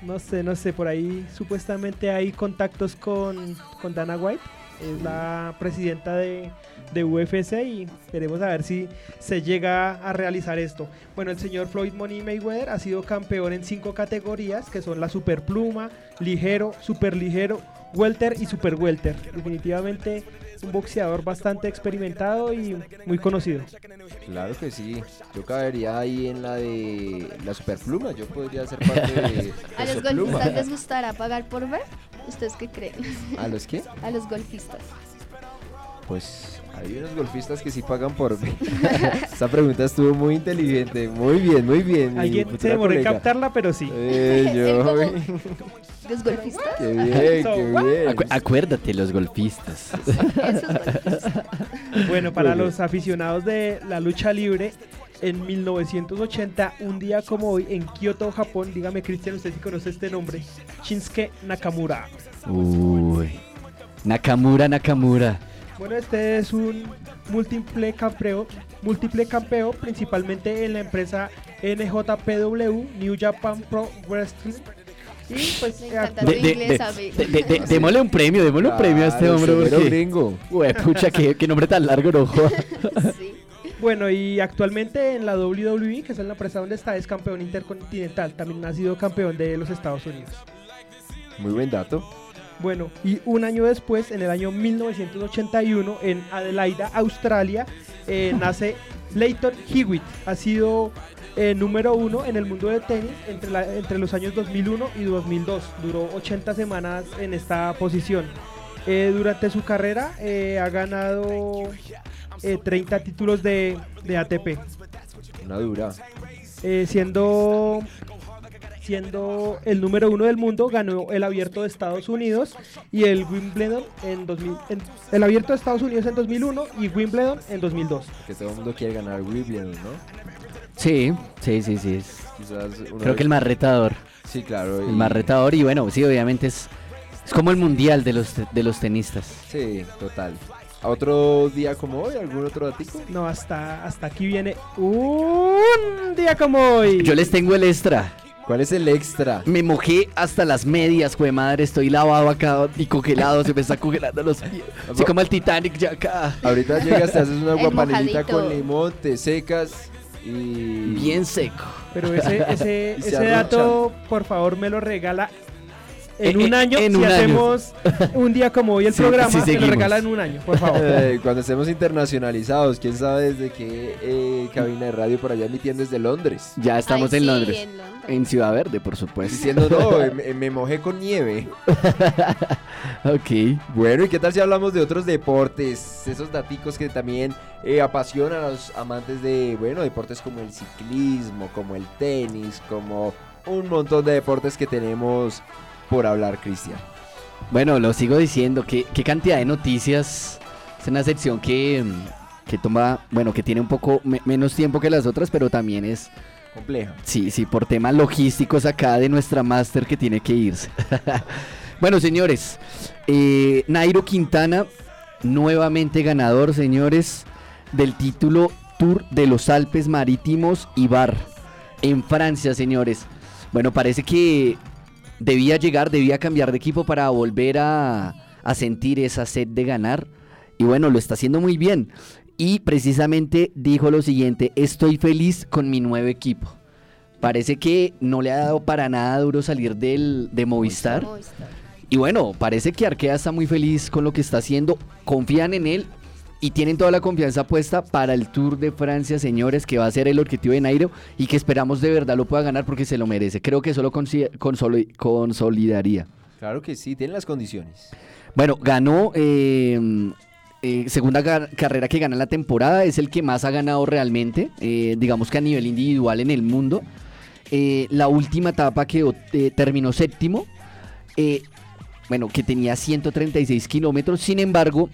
C: no sé, no sé, por ahí supuestamente hay contactos con, con Dana White, es la presidenta de, de UFC y veremos a ver si se llega a realizar esto. Bueno, el señor Floyd Money Mayweather ha sido campeón en cinco categorías que son la superpluma, ligero, superligero, welter y super welter. Definitivamente un boxeador bastante experimentado y muy conocido.
B: Claro que sí. Yo caería ahí en la de la superpluma. Yo podría ser parte de
D: ¿A los golfistas les gustará pagar por ver? ¿Ustedes qué creen?
B: ¿A los qué?
D: A los golfistas.
B: Pues hay unos golfistas que sí pagan por ver. Esa pregunta estuvo muy inteligente. Muy bien, muy bien.
C: Alguien se demoró en captarla, pero sí.
B: Eh, yo.
D: ¿Los golfistas?
B: Qué bien, qué bien.
E: Acu- acuérdate, los golfistas.
D: Esos golfistas.
C: Bueno, para
B: Bueno.
C: los aficionados de la lucha libre, en 1980, un día como hoy, en Kioto, Japón, dígame Cristian, usted si conoce este nombre, Shinsuke Nakamura.
E: Uy. Nakamura, Nakamura.
C: Bueno, este es un múltiple campeón, múltiple campeón, principalmente en la empresa NJPW, New Japan Pro Wrestling. Y pues
D: Me
C: eh,
D: encanta inglés,
E: de- de- de- démosle un premio, démosle un premio a este hombre. Porque,
B: gringo.
E: Güey, pucha, qué, qué nombre tan largo, no.
D: Sí.
C: Bueno, y actualmente en la WWE, que es la empresa donde está, es campeón intercontinental. También ha sido campeón de los Estados Unidos.
B: Muy buen dato.
C: Bueno, y un año después, en el año 1981, en Adelaida, Australia, eh, nace Leighton Hewitt. Ha sido eh, número uno en el mundo del tenis entre, la- entre los años 2001 y 2002. Duró 80 semanas en esta posición. Eh, durante su carrera eh, ha ganado eh, 30 títulos de, de ATP.
B: Una dura.
C: Siendo siendo el número uno del mundo, ganó el abierto de Estados Unidos y el Wimbledon en 2000, en- el abierto de Estados Unidos en 2001 y Wimbledon en 2002.
B: Que todo el mundo quiere ganar Wimbledon, ¿no?
E: Sí, sí, sí, sí.
B: Quizás
E: Creo que el más retador.
B: Sí, claro.
E: El más retador y bueno, sí, obviamente es, es como el mundial de los, de los tenistas.
B: Sí, total. ¿A otro día como hoy? ¿Algún otro datico?
C: No, hasta, hasta aquí viene un día como hoy.
E: Yo les tengo el extra.
B: ¿Cuál es el extra?
E: Me mojé hasta las medias, jue madre. Estoy lavado acá y congelado. Se me está congelando los pies. Así como el Titanic ya acá.
B: Ahorita llegas, te haces una
D: El
B: guapanelita con limón, te secas y...
E: Bien seco.
C: Pero ese, ese,
B: se
C: ese dato, por favor, me lo regala en
E: En-
C: un año.
E: en
C: si
E: un año.
C: hacemos un día como hoy el
E: Sí,
C: programa,
E: sí
C: me lo
E: seguimos.
C: regala en un año, por favor.
B: Eh, cuando estemos internacionalizados, quién sabe desde qué eh, cabina de radio por allá emitiendo desde Londres.
E: Ya estamos
D: Ay,
E: en
D: sí,
E: Londres.
D: en Londres.
E: En Ciudad Verde, por supuesto.
B: Diciendo, no, me, me mojé con nieve.
E: ok.
B: Bueno, ¿y qué tal si hablamos de otros deportes? Esos daticos que también eh, apasionan a los amantes de, bueno, deportes como el ciclismo, como el tenis, como un montón de deportes que tenemos por hablar, Cristian.
E: Bueno, lo sigo diciendo. ¿Qué, qué cantidad de noticias? Es una sección que, que toma, bueno, que tiene un poco me- menos tiempo que las otras, pero también es,
B: Compleja.
E: sí, sí, por temas logísticos acá de nuestra máster que tiene que irse. bueno, señores, eh, Nairo Quintana, nuevamente ganador, señores, del título Tour de los Alpes Marítimos y Bar en Francia, señores. Bueno, parece que debía llegar, debía cambiar de equipo para volver a, a sentir esa sed de ganar. Y bueno, lo está haciendo muy bien. Y precisamente dijo lo siguiente, estoy feliz con mi nuevo equipo. Parece que no le ha dado para nada duro salir del, de Movistar.
D: Movistar.
E: Y bueno, parece que Arkea está muy feliz con lo que está haciendo. Confían en él y tienen toda la confianza puesta para el Tour de Francia, señores, que va a ser el objetivo de Nairo y que esperamos de verdad lo pueda ganar porque se lo merece. Creo que eso lo consi- consoli- consolidaría.
B: Claro que sí, tienen las condiciones.
E: Bueno, ganó eh, eh, segunda carrera que gana la temporada, es el que más ha ganado realmente, eh, digamos que a nivel individual en el mundo. Eh, la última etapa que terminó séptimo, bueno, que tenía 136 kilómetros, sin embargo,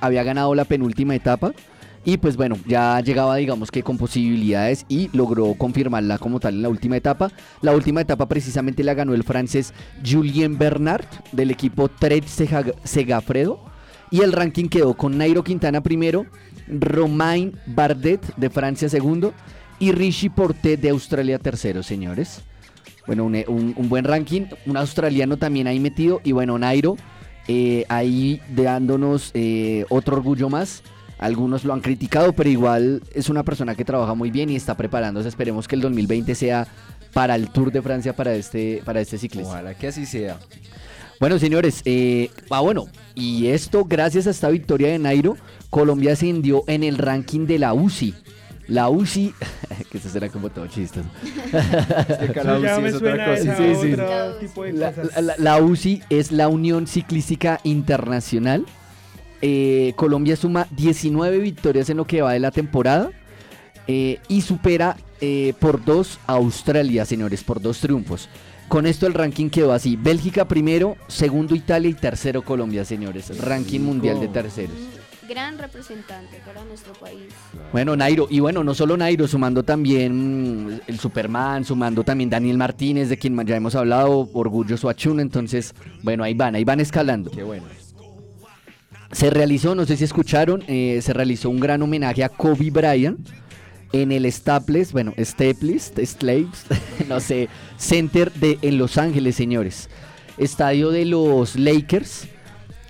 E: había ganado la penúltima etapa. Y pues bueno, ya llegaba digamos que con posibilidades y logró confirmarla como tal en la última etapa. La última etapa precisamente la ganó el francés Julien Bernard del equipo Sega- Segafredo. Y el ranking quedó con Nairo Quintana primero, Romain Bardet de Francia segundo y Rishi Porte de Australia tercero, señores. Bueno, un buen ranking, un australiano también ahí metido y bueno, Nairo eh, ahí dándonos eh, otro orgullo más. Algunos lo han criticado, pero igual es una persona que trabaja muy bien y está preparándose. Esperemos que el 2020 sea para el Tour de Francia para este, para este ciclista.
B: Ojalá que así sea.
E: Bueno, señores, eh, ah, bueno, y esto gracias a esta victoria de Nairo, Colombia ascendió en el ranking de la UCI. La UCI, que eso será como todo chistoso.
B: que acá la
C: Eso ya
B: UCI
C: me
B: es otra
C: suena a
B: cosa.
C: esa
E: Sí, sí.
C: otro tipo de
E: La,
C: cosas.
E: la- la UCI es la Unión Ciclística Internacional. Eh, Colombia suma 19 victorias en lo que va de la temporada eh, y supera eh, por dos a Australia, señores, por dos triunfos. Con esto el ranking quedó así. Bélgica primero, segundo Italia y tercero Colombia, señores. Ranking mundial de terceros.
D: Gran representante para nuestro país.
E: Bueno, Nairo, y bueno, no solo Nairo, sumando también el Superman, sumando también Daniel Martínez, de quien ya hemos hablado, Orgullo Suachun, entonces, bueno, ahí van, ahí van escalando.
B: Qué bueno.
E: Se realizó, no sé si escucharon, eh, se realizó un gran homenaje a Kobe Bryant en el Staples, bueno, Staples, Staples, no sé, Center de en Los Ángeles, señores. Estadio de los Lakers,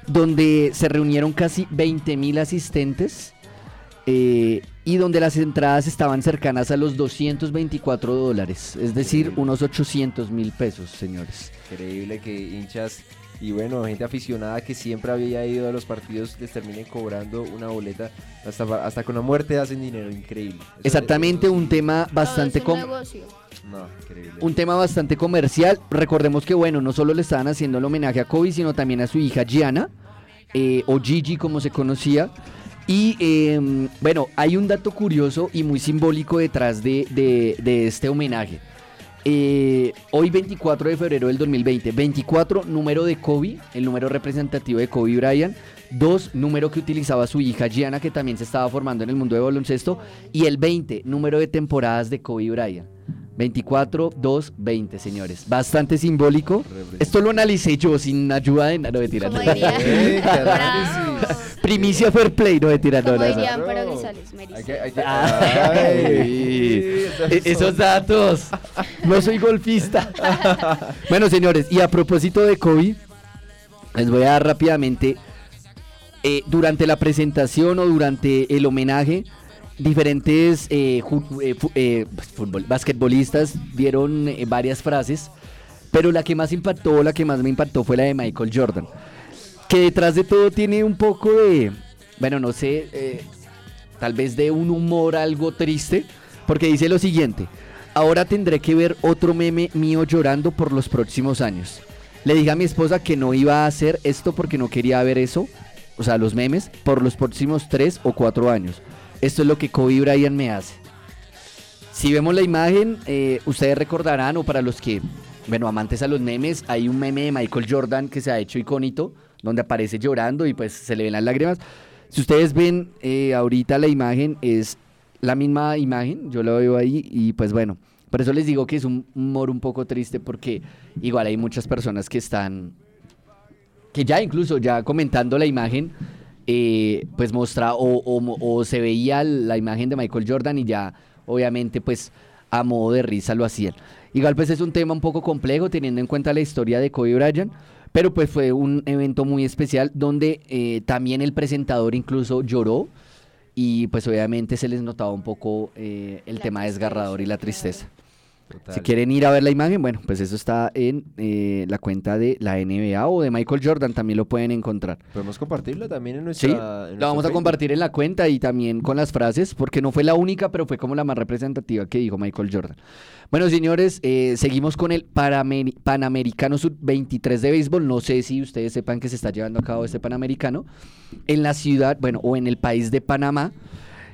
E: donde se reunieron casi 20 mil asistentes eh, y donde las entradas estaban cercanas a los 224 dólares, es decir,
B: Increíble.
E: unos 800 mil pesos, señores.
B: Increíble que hinchas y bueno, gente aficionada que siempre había ido a los partidos les terminen cobrando una boleta. Hasta, hasta con la muerte hacen dinero, increíble. Eso-
E: Exactamente, un tema bastante
D: Todo es
E: com-
D: un negocio.
B: No, increíble.
E: un tema bastante comercial. Recordemos que, bueno, no solo le estaban haciendo el homenaje a Kobe, sino también a su hija Gianna, eh, o Gigi como se conocía. Y eh, bueno, hay un dato curioso y muy simbólico detrás de, de- de este homenaje. Eh, hoy 24 de febrero del 2020, 24 número de Kobe, el número representativo de Kobe Bryant, dos número que utilizaba su hija Gianna que también se estaba formando en el mundo de baloncesto y el 20 número de temporadas de Kobe Bryant. 24, 2, 20, señores. Bastante simbólico. Esto lo analicé yo sin ayuda de nada, no mentira. No. Primicia fair play, no mentira, no, no, no.
D: dirían
B: Claro.
D: pero Grisales, Mary.
B: Hay que- hay que-
E: Ay,
B: Ay,
E: esos datos. No soy golfista. bueno, señores, y a propósito de Kobe, les voy a dar rápidamente, eh, durante la presentación o durante el homenaje, diferentes eh, eh, eh, fútbol- basquetbolistas dieron eh, varias frases, pero la que más impactó, la que más me impactó fue la de Michael Jordan, que detrás de todo tiene un poco de, bueno, no sé, eh, tal vez de un humor algo triste, porque dice lo siguiente, ahora tendré que ver otro meme mío llorando por los próximos años. Le dije a mi esposa que no iba a hacer esto porque no quería ver eso, o sea, los memes, por los próximos tres o cuatro años. Esto es lo que Kobe Bryant me hace. Si vemos la imagen, eh, ustedes recordarán, o para los que, bueno, amantes a los memes, hay un meme de Michael Jordan que se ha hecho icónico, donde aparece llorando y pues se le ven las lágrimas. Si ustedes ven eh, ahorita la imagen, es la misma imagen, yo la veo ahí y pues bueno, por eso les digo que es un humor un poco triste porque igual hay muchas personas que están, que ya incluso ya comentando la imagen, eh, pues mostra o, o mo- o se veía la imagen de Michael Jordan y ya obviamente pues a modo de risa lo hacían. Igual pues es un tema un poco complejo teniendo en cuenta la historia de Kobe Bryant, pero pues fue un evento muy especial donde eh, también el presentador incluso lloró y pues obviamente se les notaba un poco eh, el
D: La
E: tema desgarrador y la tristeza.
B: Total.
E: Si quieren ir a ver la imagen, bueno, pues eso está en eh, la cuenta de la NBA o de Michael Jordan, también lo pueden encontrar.
B: Podemos compartirla también en nuestra.
E: Sí,
B: en
E: la vamos a
B: Facebook.
E: compartir en la cuenta y también con las frases, porque no fue la única, pero fue como la más representativa que dijo Michael Jordan. Bueno, señores, eh, seguimos con el Panamericano Sub-23 de béisbol. No sé si ustedes sepan que se está llevando a cabo este Panamericano en la ciudad, bueno, o en el país de Panamá.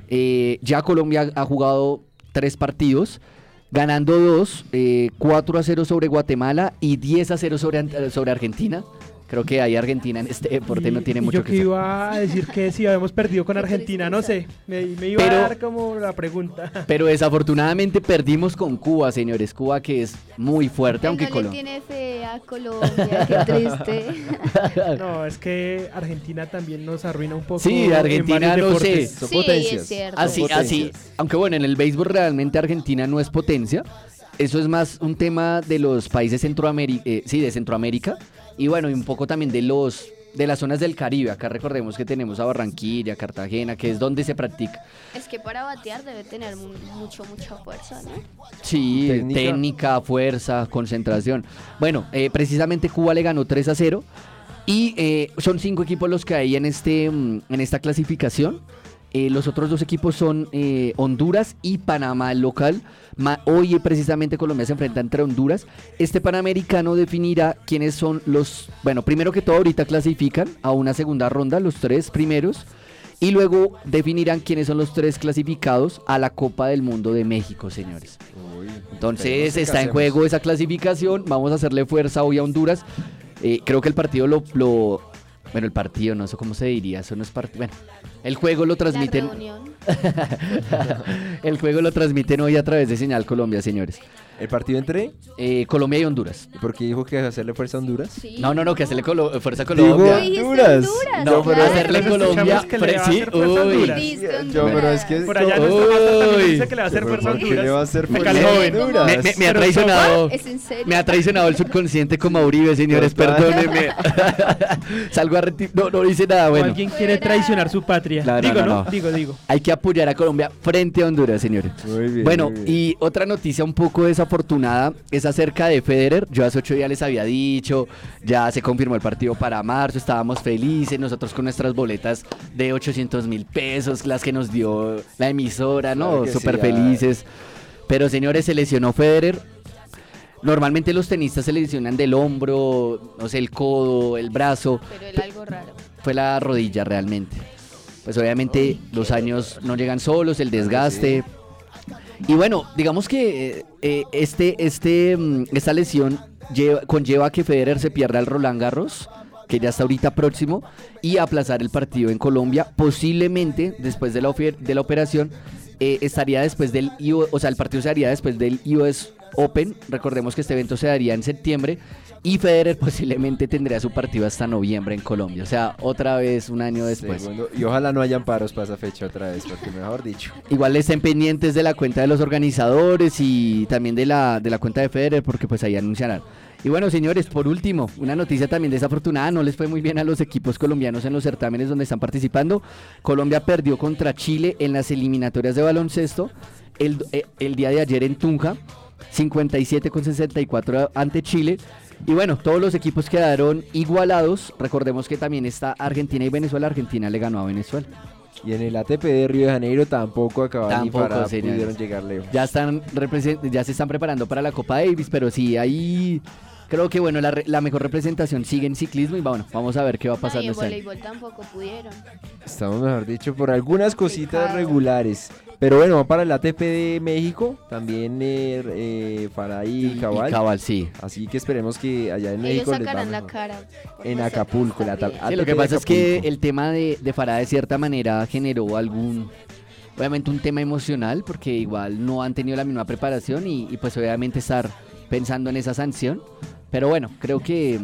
E: Eh, ya Colombia ha jugado tres partidos, ganando dos, eh, 4 a 0 sobre Guatemala y 10 a 0 sobre, sobre Argentina. Creo que ahí Argentina en este deporte no tiene mucho
C: yo
E: que
C: iba a decir que si habíamos perdido con Argentina, no sé. Me, me iba
E: Pero-
C: a dar como la pregunta.
E: Pero desafortunadamente perdimos con Cuba, señores. Cuba que es muy fuerte, aunque
D: no
E: Colombia.
D: tiene fe a Colombia, qué triste.
C: No, es que Argentina también nos arruina un poco.
E: Sí,
C: en
E: Argentina no sé.
B: Son
D: sí,
B: potencias.
D: es cierto.
E: Así, así. Aunque bueno, en el béisbol realmente Argentina no es potencia. Eso es más un tema de los países Centroamérica, sí, de Centroamérica. Y bueno, y un poco también de los de las zonas del Caribe. Acá recordemos que tenemos a Barranquilla, Cartagena, que es donde se practica.
D: Es que para batear debe tener mu- mucho, mucha fuerza, ¿no?
E: Sí,
B: Técnica.
E: técnica, fuerza, concentración. Bueno, eh, precisamente Cuba le ganó 3 a 0 y eh, son cinco equipos los que hay en, este, mm, en esta clasificación. Eh, los otros dos equipos son eh, Honduras y Panamá, el local. Ma- hoy eh, precisamente Colombia se enfrenta entre Honduras. Este Panamericano definirá quiénes son los... Bueno, primero que todo ahorita clasifican a una segunda ronda los tres primeros. Y luego definirán quiénes son los tres clasificados a la Copa del Mundo de México, señores. Entonces está en juego esa clasificación. Vamos a hacerle fuerza hoy a Honduras. Eh, creo que el partido lo, lo- Bueno, el partido, no sé cómo se diría. Eso no es partido. Bueno, el juego lo transmiten.
D: La reunión.
E: el juego lo transmiten hoy a través de Señal Colombia, señores.
B: ¿El partido entre?
E: Eh, Colombia y Honduras.
B: ¿Y por qué dijo que hacerle fuerza a Honduras?
D: Sí.
E: No, no, no, que hacerle colo- fuerza a
B: Digo
E: Colombia.
D: Dijiste
B: Honduras.
D: Honduras,
E: No, pero
D: claro.
E: hacerle Colombia.
C: que le va a hacer fuerza
E: uy.
C: Honduras.
B: Yo, pero es
D: Honduras.
B: que
C: Por allá nuestro Mata también dice que le va a hacer fuerza a
B: ¿Por qué le va a
C: Honduras.
B: hacer
E: Me
B: fuerza a
D: Me-
B: Honduras?
E: Me, me- me ha traicionado.
D: ¿Es en serio?
E: Me ha traicionado el subconsciente como Uribe, señores,
B: Total.
E: perdónenme. Salgo a reti- No, no dice nada, bueno.
C: alguien quiere traicionar su patria.
E: No,
C: digo,
E: no,
C: no,
E: no.
C: digo, digo.
E: Hay que apoyar a Colombia frente a Honduras, señores.
B: Muy bien,
E: Bueno,
B: muy bien.
E: y otra noticia un poco desafortunada es acerca de Federer. Yo hace ocho días les había dicho, ya se confirmó el partido para marzo, estábamos felices, nosotros con nuestras boletas de 800 mil pesos, las que nos dio la emisora,
B: Claro
E: ¿no?
B: que
E: Súper
B: sí,
E: felices. Pero señores, se lesionó Federer. Normalmente los tenistas se lesionan del hombro, no sé, el codo, el brazo.
D: Pero él algo raro.
E: Fue la rodilla realmente. Pues obviamente los años no llegan solos, el desgaste. Y bueno, digamos que eh, eh, este, este, mm, esta lesión lleva- conlleva que Federer se pierda el Roland Garros, que ya está ahorita próximo, y aplazar el partido en Colombia. Posiblemente, después de la, de la operación, eh, estaría después del o sea, el partido se haría después del US Open. Recordemos que este evento se daría en septiembre. Y Federer posiblemente tendría su partido hasta noviembre en Colombia. O sea, otra vez un año después.
B: Segundo, y ojalá no hayan paros para esa fecha otra vez, porque mejor dicho.
E: Igual estén pendientes de la cuenta de los organizadores y también de la, de la cuenta de Federer, porque pues ahí anunciarán. Y bueno, señores, por último, una noticia también desafortunada, no les fue muy bien a los equipos colombianos en los certámenes donde están participando. Colombia perdió contra Chile en las eliminatorias de baloncesto el, eh, el día de ayer en Tunja, 57 con 64 ante Chile. Y bueno, todos los equipos quedaron igualados. Recordemos que también está Argentina y Venezuela. Argentina le ganó a Venezuela.
B: Y en el ATP de Río de Janeiro tampoco acabaron ni
E: Tampoco,
B: para pudieron llegar lejos.
E: Ya están ya se están preparando para la Copa Davis, pero sí, ahí creo que bueno, la, re- la mejor representación sigue en ciclismo y bueno, vamos a ver qué va a
D: No,
E: pasar
D: y en
E: año.
D: voleibol tampoco pudieron.
B: Estamos, mejor dicho, por algunas cositas regulares. Pero bueno, para el ATP de México, también eh, eh, Faray y Cabal.
E: Y Cabal, sí.
B: Así que esperemos que allá en
D: Ellos
B: México les va
D: sacarán la cara.
B: En Acapulco, la tal-
E: Sí, lo que pasa es que el tema de, de Farah de cierta manera generó algún, obviamente un tema emocional, porque igual no han tenido la misma preparación y, y, pues obviamente estar pensando en esa sanción. Pero bueno, creo que,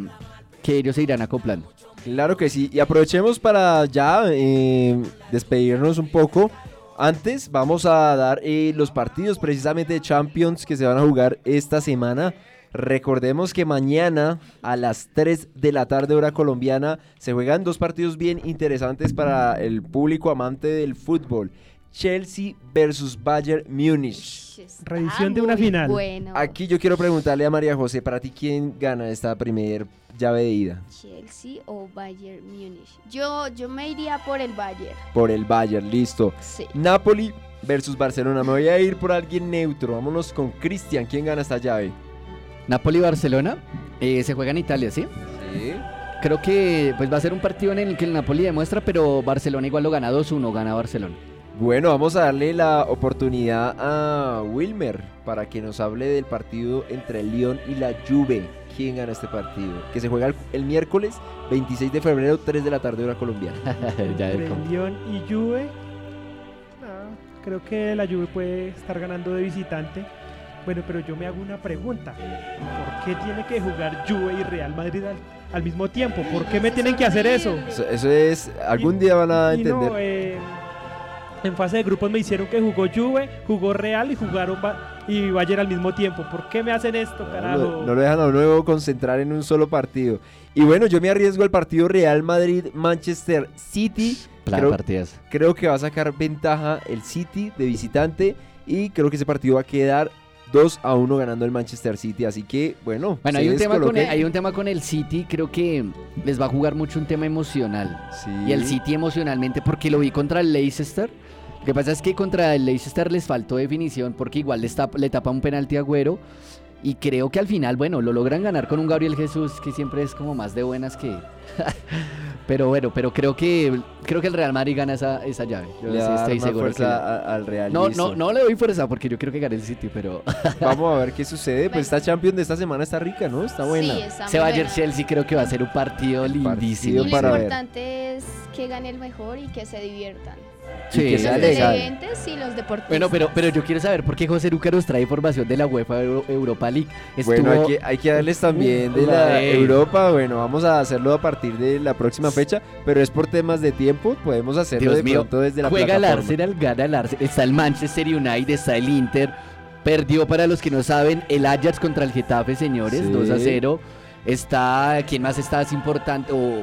E: que ellos se irán acoplando.
B: Claro que sí. Y aprovechemos para ya eh, despedirnos un poco. Antes vamos a dar eh, los partidos precisamente de Champions que se van a jugar esta semana. Recordemos que mañana a las 3 de la tarde hora colombiana se juegan dos partidos bien interesantes para el público amante del fútbol. Chelsea versus Bayern Múnich.
C: Reedición de una final.
D: Bueno.
B: Aquí yo quiero preguntarle a María José, para ti, ¿quién gana esta primer llave de ida?
D: Chelsea o Bayern Múnich. Yo, yo me iría por el Bayern.
B: Por el Bayern, listo.
D: Sí.
B: Napoli versus Barcelona. Me voy a ir por alguien neutro. Vámonos con Cristian. ¿Quién gana esta llave?
E: Napoli-Barcelona eh, se juega en Italia, ¿sí?
B: Sí.
E: Creo que pues va a ser un partido en el que el Napoli demuestra, pero Barcelona igual lo gana 2-1, gana Barcelona.
B: Bueno, vamos a darle la oportunidad a Wilmer para que nos hable del partido entre el Lyon y la Juve. ¿Quién gana este partido? Que se juega el, el miércoles 26 de febrero, 3 de la tarde, hora colombiana.
E: Ya
C: Entre
E: como-
C: Lyon y Juve. ah, creo que la Juve puede estar ganando de visitante. Bueno, pero yo me hago una pregunta. ¿Por qué tiene que jugar Juve y Real Madrid al, al mismo tiempo? ¿Por qué me tienen que hacer eso?
B: Eso, eso es, algún día van a
C: Y
B: entender.
C: no, eh, en fase de grupos me hicieron que jugó Juve, jugó Real y jugaron Ba- y Bayern al mismo tiempo. ¿Por qué me hacen esto,
B: No
C: carajo?
B: lo, no lo dejan a uno concentrar en un solo partido. Y bueno, yo me arriesgo al partido Real Madrid-Manchester City.
E: Plan
B: Creo,
E: partidas.
B: creo que va a sacar ventaja el City de visitante. Y creo que ese partido va a quedar 2 a 1 ganando el Manchester City. Así que, bueno.
E: Bueno, hay un, tema con el, hay un tema con el City, creo que les va a jugar mucho un tema emocional.
B: Sí.
E: Y el City emocionalmente, porque lo vi contra el Leicester. Lo que pasa es que contra el Leicester les faltó definición, porque igual les tap- le tapa un penalti a Agüero. Y creo que al final, bueno, lo logran ganar con un Gabriel Jesús que siempre es como más de buenas que. pero bueno, pero creo que creo que el Real Madrid gana esa, esa llave. Yo
B: Le
E: sí estoy seguro
B: fuerza a- al Real.
E: No, no, no le doy fuerza porque yo quiero que gane el City, pero
B: Vamos a ver qué sucede. Pues esta Champions de esta semana está rica, ¿no? Está buena.
D: Sí, está
E: se va ayer. Chelsea, creo que va a ser un partido lindísimo.
B: Partido
D: Y lo
B: para ver.
D: importante es que gane el mejor y que se diviertan.
B: Y que
E: Sí,
B: sea
D: los
B: legal.
D: y los deportistas.
E: Bueno, pero, pero yo quiero saber por qué José Luca nos trae información de la UEFA Euro- Europa League.
B: Bueno, hay
E: Estuvo-
B: que, hay que darles también de la
E: Ey.
B: Europa. Bueno, vamos a hacerlo a partir de la próxima fecha, pero es por temas de tiempo. Podemos hacerlo
E: Dios
B: de
E: mío,
B: pronto desde la
E: juega el
B: plataforma.
E: Arsenal, gana el Arsenal. Está el Manchester United, está el Inter. Perdió para los que no saben el Ajax contra el Getafe, señores,
B: Sí.
E: 2 a 0. Está, ¿quién más está? Es importante. o-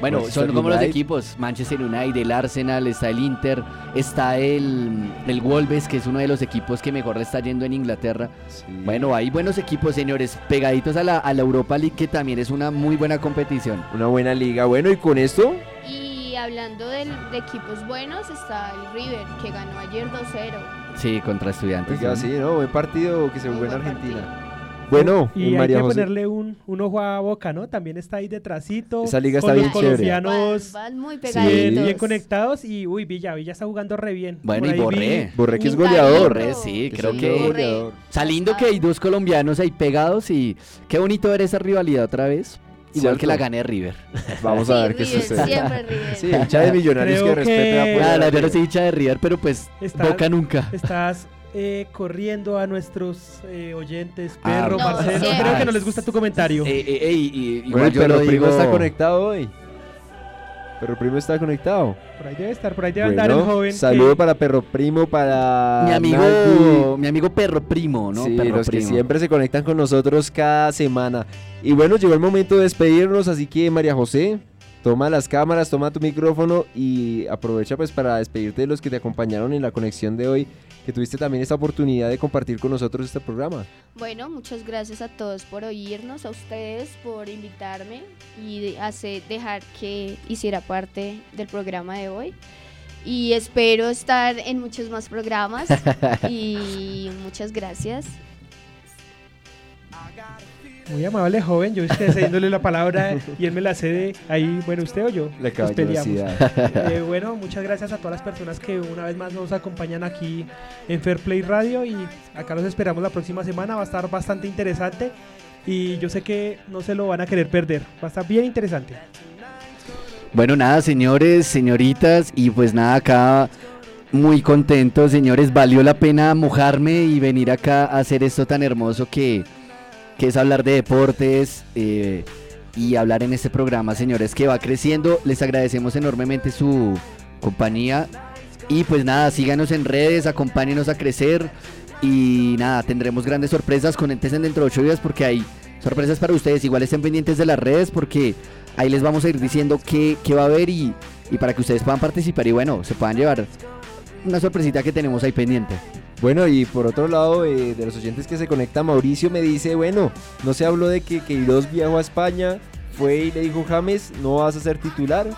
E: bueno,
B: Manchester
E: son como los
B: United.
E: equipos. Manchester United, el Arsenal, está el Inter, está el, el Wolves, que es uno de los equipos que mejor le está yendo en Inglaterra.
B: Sí.
E: Bueno, hay buenos equipos, señores, pegaditos a la, a la Europa League, que también es una muy buena competición.
B: Una buena liga. Bueno, y con esto,
D: Y hablando del- de equipos buenos, está el River, que ganó ayer 2-0.
E: Sí, contra estudiantes.
B: oiga, sí, ¿no? Buen partido que se jugó en Argentina. Bueno,
C: Y hay
B: María
C: que
B: José.
C: ponerle un, un ojo a Boca, ¿no? También está ahí detrásito.
B: Esa liga
C: con
B: está
C: los
B: bien chévere.
C: colombianos
D: Van, van muy
B: Sí.
C: bien,
D: pegaditos.
C: bien conectados. Y uy, Villa, Villa está jugando re bien.
E: Bueno,
C: Por
E: y Borré.
C: vi-
B: Borré que es
D: Un
B: goleador.
E: Borré, sí,
B: Que
E: creo que-
B: goleador.
E: Saliendo que hay dos colombianos ahí pegados y qué bonito ver esa rivalidad otra vez. Igual
B: Cierto.
E: que la gane River.
B: Vamos a
D: Sí,
B: ver qué
D: River,
B: sucede.
D: Siempre River.
B: Sí, hincha de millonarios
C: Creo
B: que respete
C: que-
B: a apoyar
E: Nada,
B: a
E: yo no soy hincha de River, pero pues
C: Está-
E: Boca nunca.
C: Estás eh, corriendo a nuestros eh, oyentes,
E: Ah,
C: Perro,
D: no,
C: Marcelo.
D: sí.
C: Creo que no les gusta tu comentario.
E: Eh, eh, eh, y- y-
B: Bueno,
E: igual yo lo
B: perro primo
E: digo-
B: está conectado hoy. Perro primo está conectado.
C: Por ahí debe estar, por ahí debe andar el
B: Bueno,
C: joven.
B: saludo
C: que-
B: para Perro Primo, para
E: Mi amigo,
B: Nagui.
E: mi amigo perro primo, ¿no?
B: Sí,
E: perro
B: los que
E: primo.
B: siempre se conectan con nosotros cada semana. Y bueno, llegó el momento de despedirnos, así que María José, toma las cámaras, toma tu micrófono y aprovecha pues para despedirte de los que te acompañaron en la conexión de hoy, que tuviste también esta oportunidad de compartir con nosotros este programa.
D: Bueno, muchas gracias a todos por oírnos, a ustedes por invitarme y hacer, dejar que hiciera parte del programa de hoy. Y espero estar en muchos más programas. y muchas gracias.
C: Muy amable joven, yo estoy cediéndole la palabra y él me la cede ahí, bueno, usted o yo.
B: La
C: Nos peleamos. Eh, bueno, muchas gracias a todas las personas que una vez más nos acompañan aquí en Fair Play Radio y acá los esperamos la próxima semana, va a estar bastante interesante y yo sé que no se lo van a querer perder, va a estar bien interesante.
E: Bueno, nada, señores, señoritas, y pues nada, acá muy contento, señores. Valió la pena mojarme y venir acá a hacer esto tan hermoso que, que es hablar de deportes eh, y hablar en este programa, señores, que va creciendo. Les agradecemos enormemente su compañía. Y pues nada, síganos en redes, acompáñenos a crecer. Y nada, tendremos grandes sorpresas. Conectense dentro de ocho días porque hay sorpresas para ustedes. Igual estén pendientes de las redes porque ahí les vamos a ir diciendo qué, qué va a haber y, y para que ustedes puedan participar y bueno, se puedan llevar una sorpresita que tenemos ahí pendiente.
B: Bueno, y por otro lado, eh, de los oyentes que se conecta, Mauricio me dice, bueno, no se habló de que Queiroz viajó a España, fue y le dijo, James, no vas a ser titular.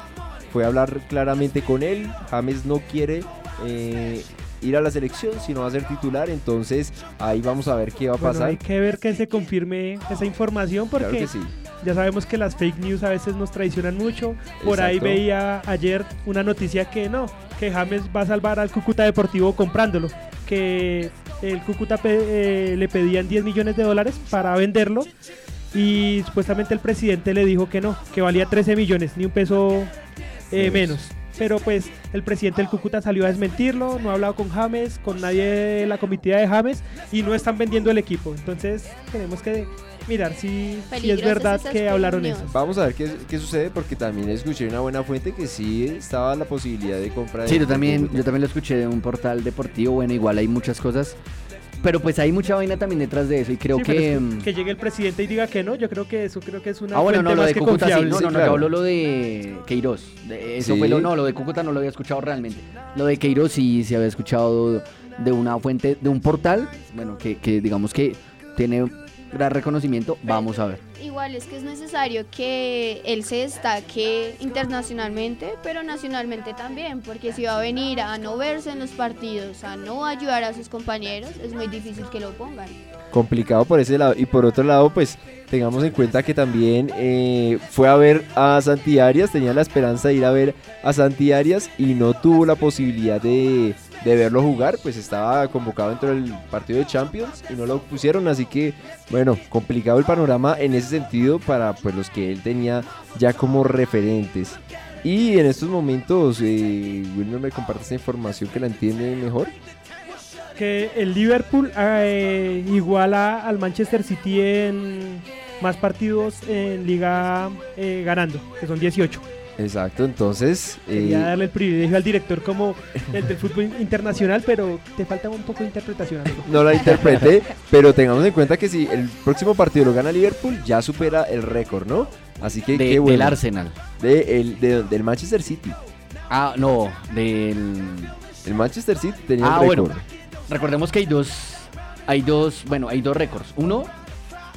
B: Fue a hablar claramente con él, James no quiere eh, ir a la selección, sino va a ser titular, entonces ahí vamos a ver qué va a
C: Bueno,
B: pasar.
C: hay que ver que se confirme esa información porque
B: Claro que sí.
C: ya sabemos que las fake news a veces nos traicionan mucho. Por ahí veía ayer una noticia que no, que James va a salvar al Cúcuta Deportivo comprándolo, que el Cúcuta eh, le pedían 10 millones de dólares para venderlo y supuestamente el presidente le dijo que no, que valía 13 millones, ni un peso eh,
B: Menos.
C: Pero pues el presidente del Cúcuta salió a desmentirlo, no ha hablado con James, con nadie de la comitiva de James y no están vendiendo el equipo. Entonces tenemos que mirar si, si es verdad que hablaron eso.
B: Vamos a ver qué, qué sucede porque también escuché una buena fuente que sí estaba la posibilidad de compra de
E: Sí, yo también, yo también lo escuché de un portal deportivo, bueno, igual hay muchas cosas, pero pues hay mucha vaina también detrás de eso y creo
C: Sí,
E: que...
C: es
E: mm,
C: que, que llegue el presidente y diga que no, yo creo que eso creo que es una
E: Ah, bueno, no, lo de Cúcuta sí, no, no, no,
B: claro.
E: yo hablo lo de Queiroz, de- eso
B: Sí.
E: fue lo, no, lo de Cúcuta no lo había escuchado realmente, lo de Queiroz sí se había escuchado de una fuente, de un portal, bueno, que, que digamos que tiene gran reconocimiento, vamos a ver.
D: Igual es que es necesario que él se destaque internacionalmente, pero nacionalmente también, porque si va a venir a no verse en los partidos, a no ayudar a sus compañeros, es muy difícil que lo pongan.
B: complicado por ese lado. Y por otro lado, pues tengamos en cuenta que también eh, fue a ver a Santi Arias, tenía la esperanza de ir a ver a Santi Arias y no tuvo la posibilidad de, de verlo jugar, pues estaba convocado dentro del partido de Champions y no lo pusieron, así que bueno, complicado el panorama en ese sentido para pues los que él tenía ya como referentes. Y en estos momentos, eh, Wilmer me comparte esta información que la entiende mejor.
C: que el Liverpool eh, iguala al Manchester City en más partidos en liga eh, ganando, que son 18.
B: Exacto, entonces...
C: Quería
B: eh,
C: darle el privilegio al director como el del fútbol internacional, pero te falta un poco de interpretación. amigo.
B: no la interpreté, pero tengamos en cuenta que si el próximo partido lo gana Liverpool, ya supera el récord, ¿no? Así que
E: De-
B: qué bueno.
E: Del Arsenal.
B: De el- de- del Manchester City.
E: Ah, no, del...
B: El Manchester City tenía
E: Ah,
B: un
E: bueno.
B: récord.
E: Recordemos que hay dos, hay dos, bueno, hay dos récords. Uno,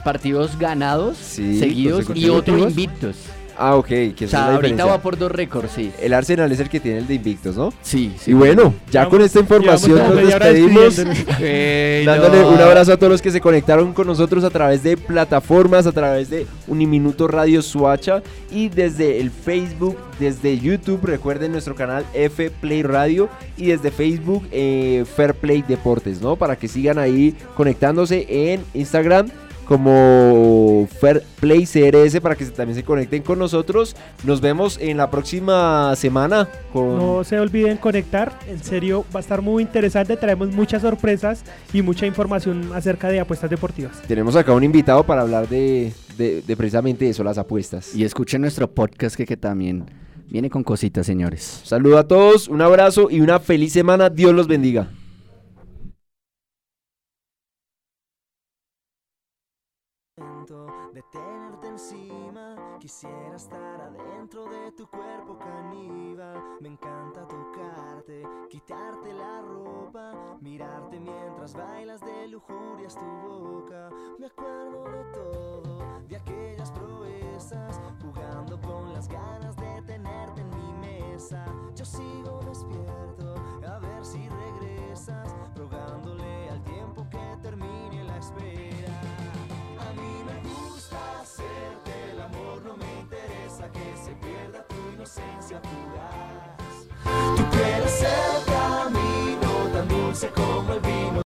E: partidos ganados,
B: Sí,
E: seguidos, y otro invictos.
B: Ah, ok, que
E: O sea, ahorita
B: diferencia.
E: va por dos récords, sí.
B: El Arsenal es el que tiene el de invictos, ¿no?
E: Sí, sí.
B: Y bueno, ya con esta información nos despedimos.
C: despidiéndonos.
E: Ey,
B: Dándole
E: no.
B: un abrazo a todos los que se conectaron con nosotros a través de plataformas, a través de Uniminuto Radio Suacha y desde el Facebook, desde YouTube, recuerden nuestro canal F Play Radio y desde Facebook eh, Fair Play Deportes, ¿no? Para que sigan ahí conectándose en Instagram como Fair Play CRS para que también se conecten con nosotros. Nos vemos en la próxima semana con
C: No se olviden conectar, en serio va a estar muy interesante, traemos muchas sorpresas y mucha información acerca de apuestas deportivas.
B: tenemos acá un invitado para hablar de, de- de precisamente eso, las apuestas.
E: Y escuchen nuestro podcast que, que también viene con cositas, señores.
B: Saludo a todos, un abrazo y una feliz semana. Dios los bendiga.
A: Bailas de lujurias tu boca. Me acuerdo de todo, de aquellas proezas, jugando con las ganas de tenerte en mi mesa. Yo sigo despierto, a ver si regresas, rogándole al tiempo que termine la espera. A mí me gusta hacerte el amor, no me interesa que se pierda tu inocencia fugaz. Tú quieres el camino tan dulce como el vino.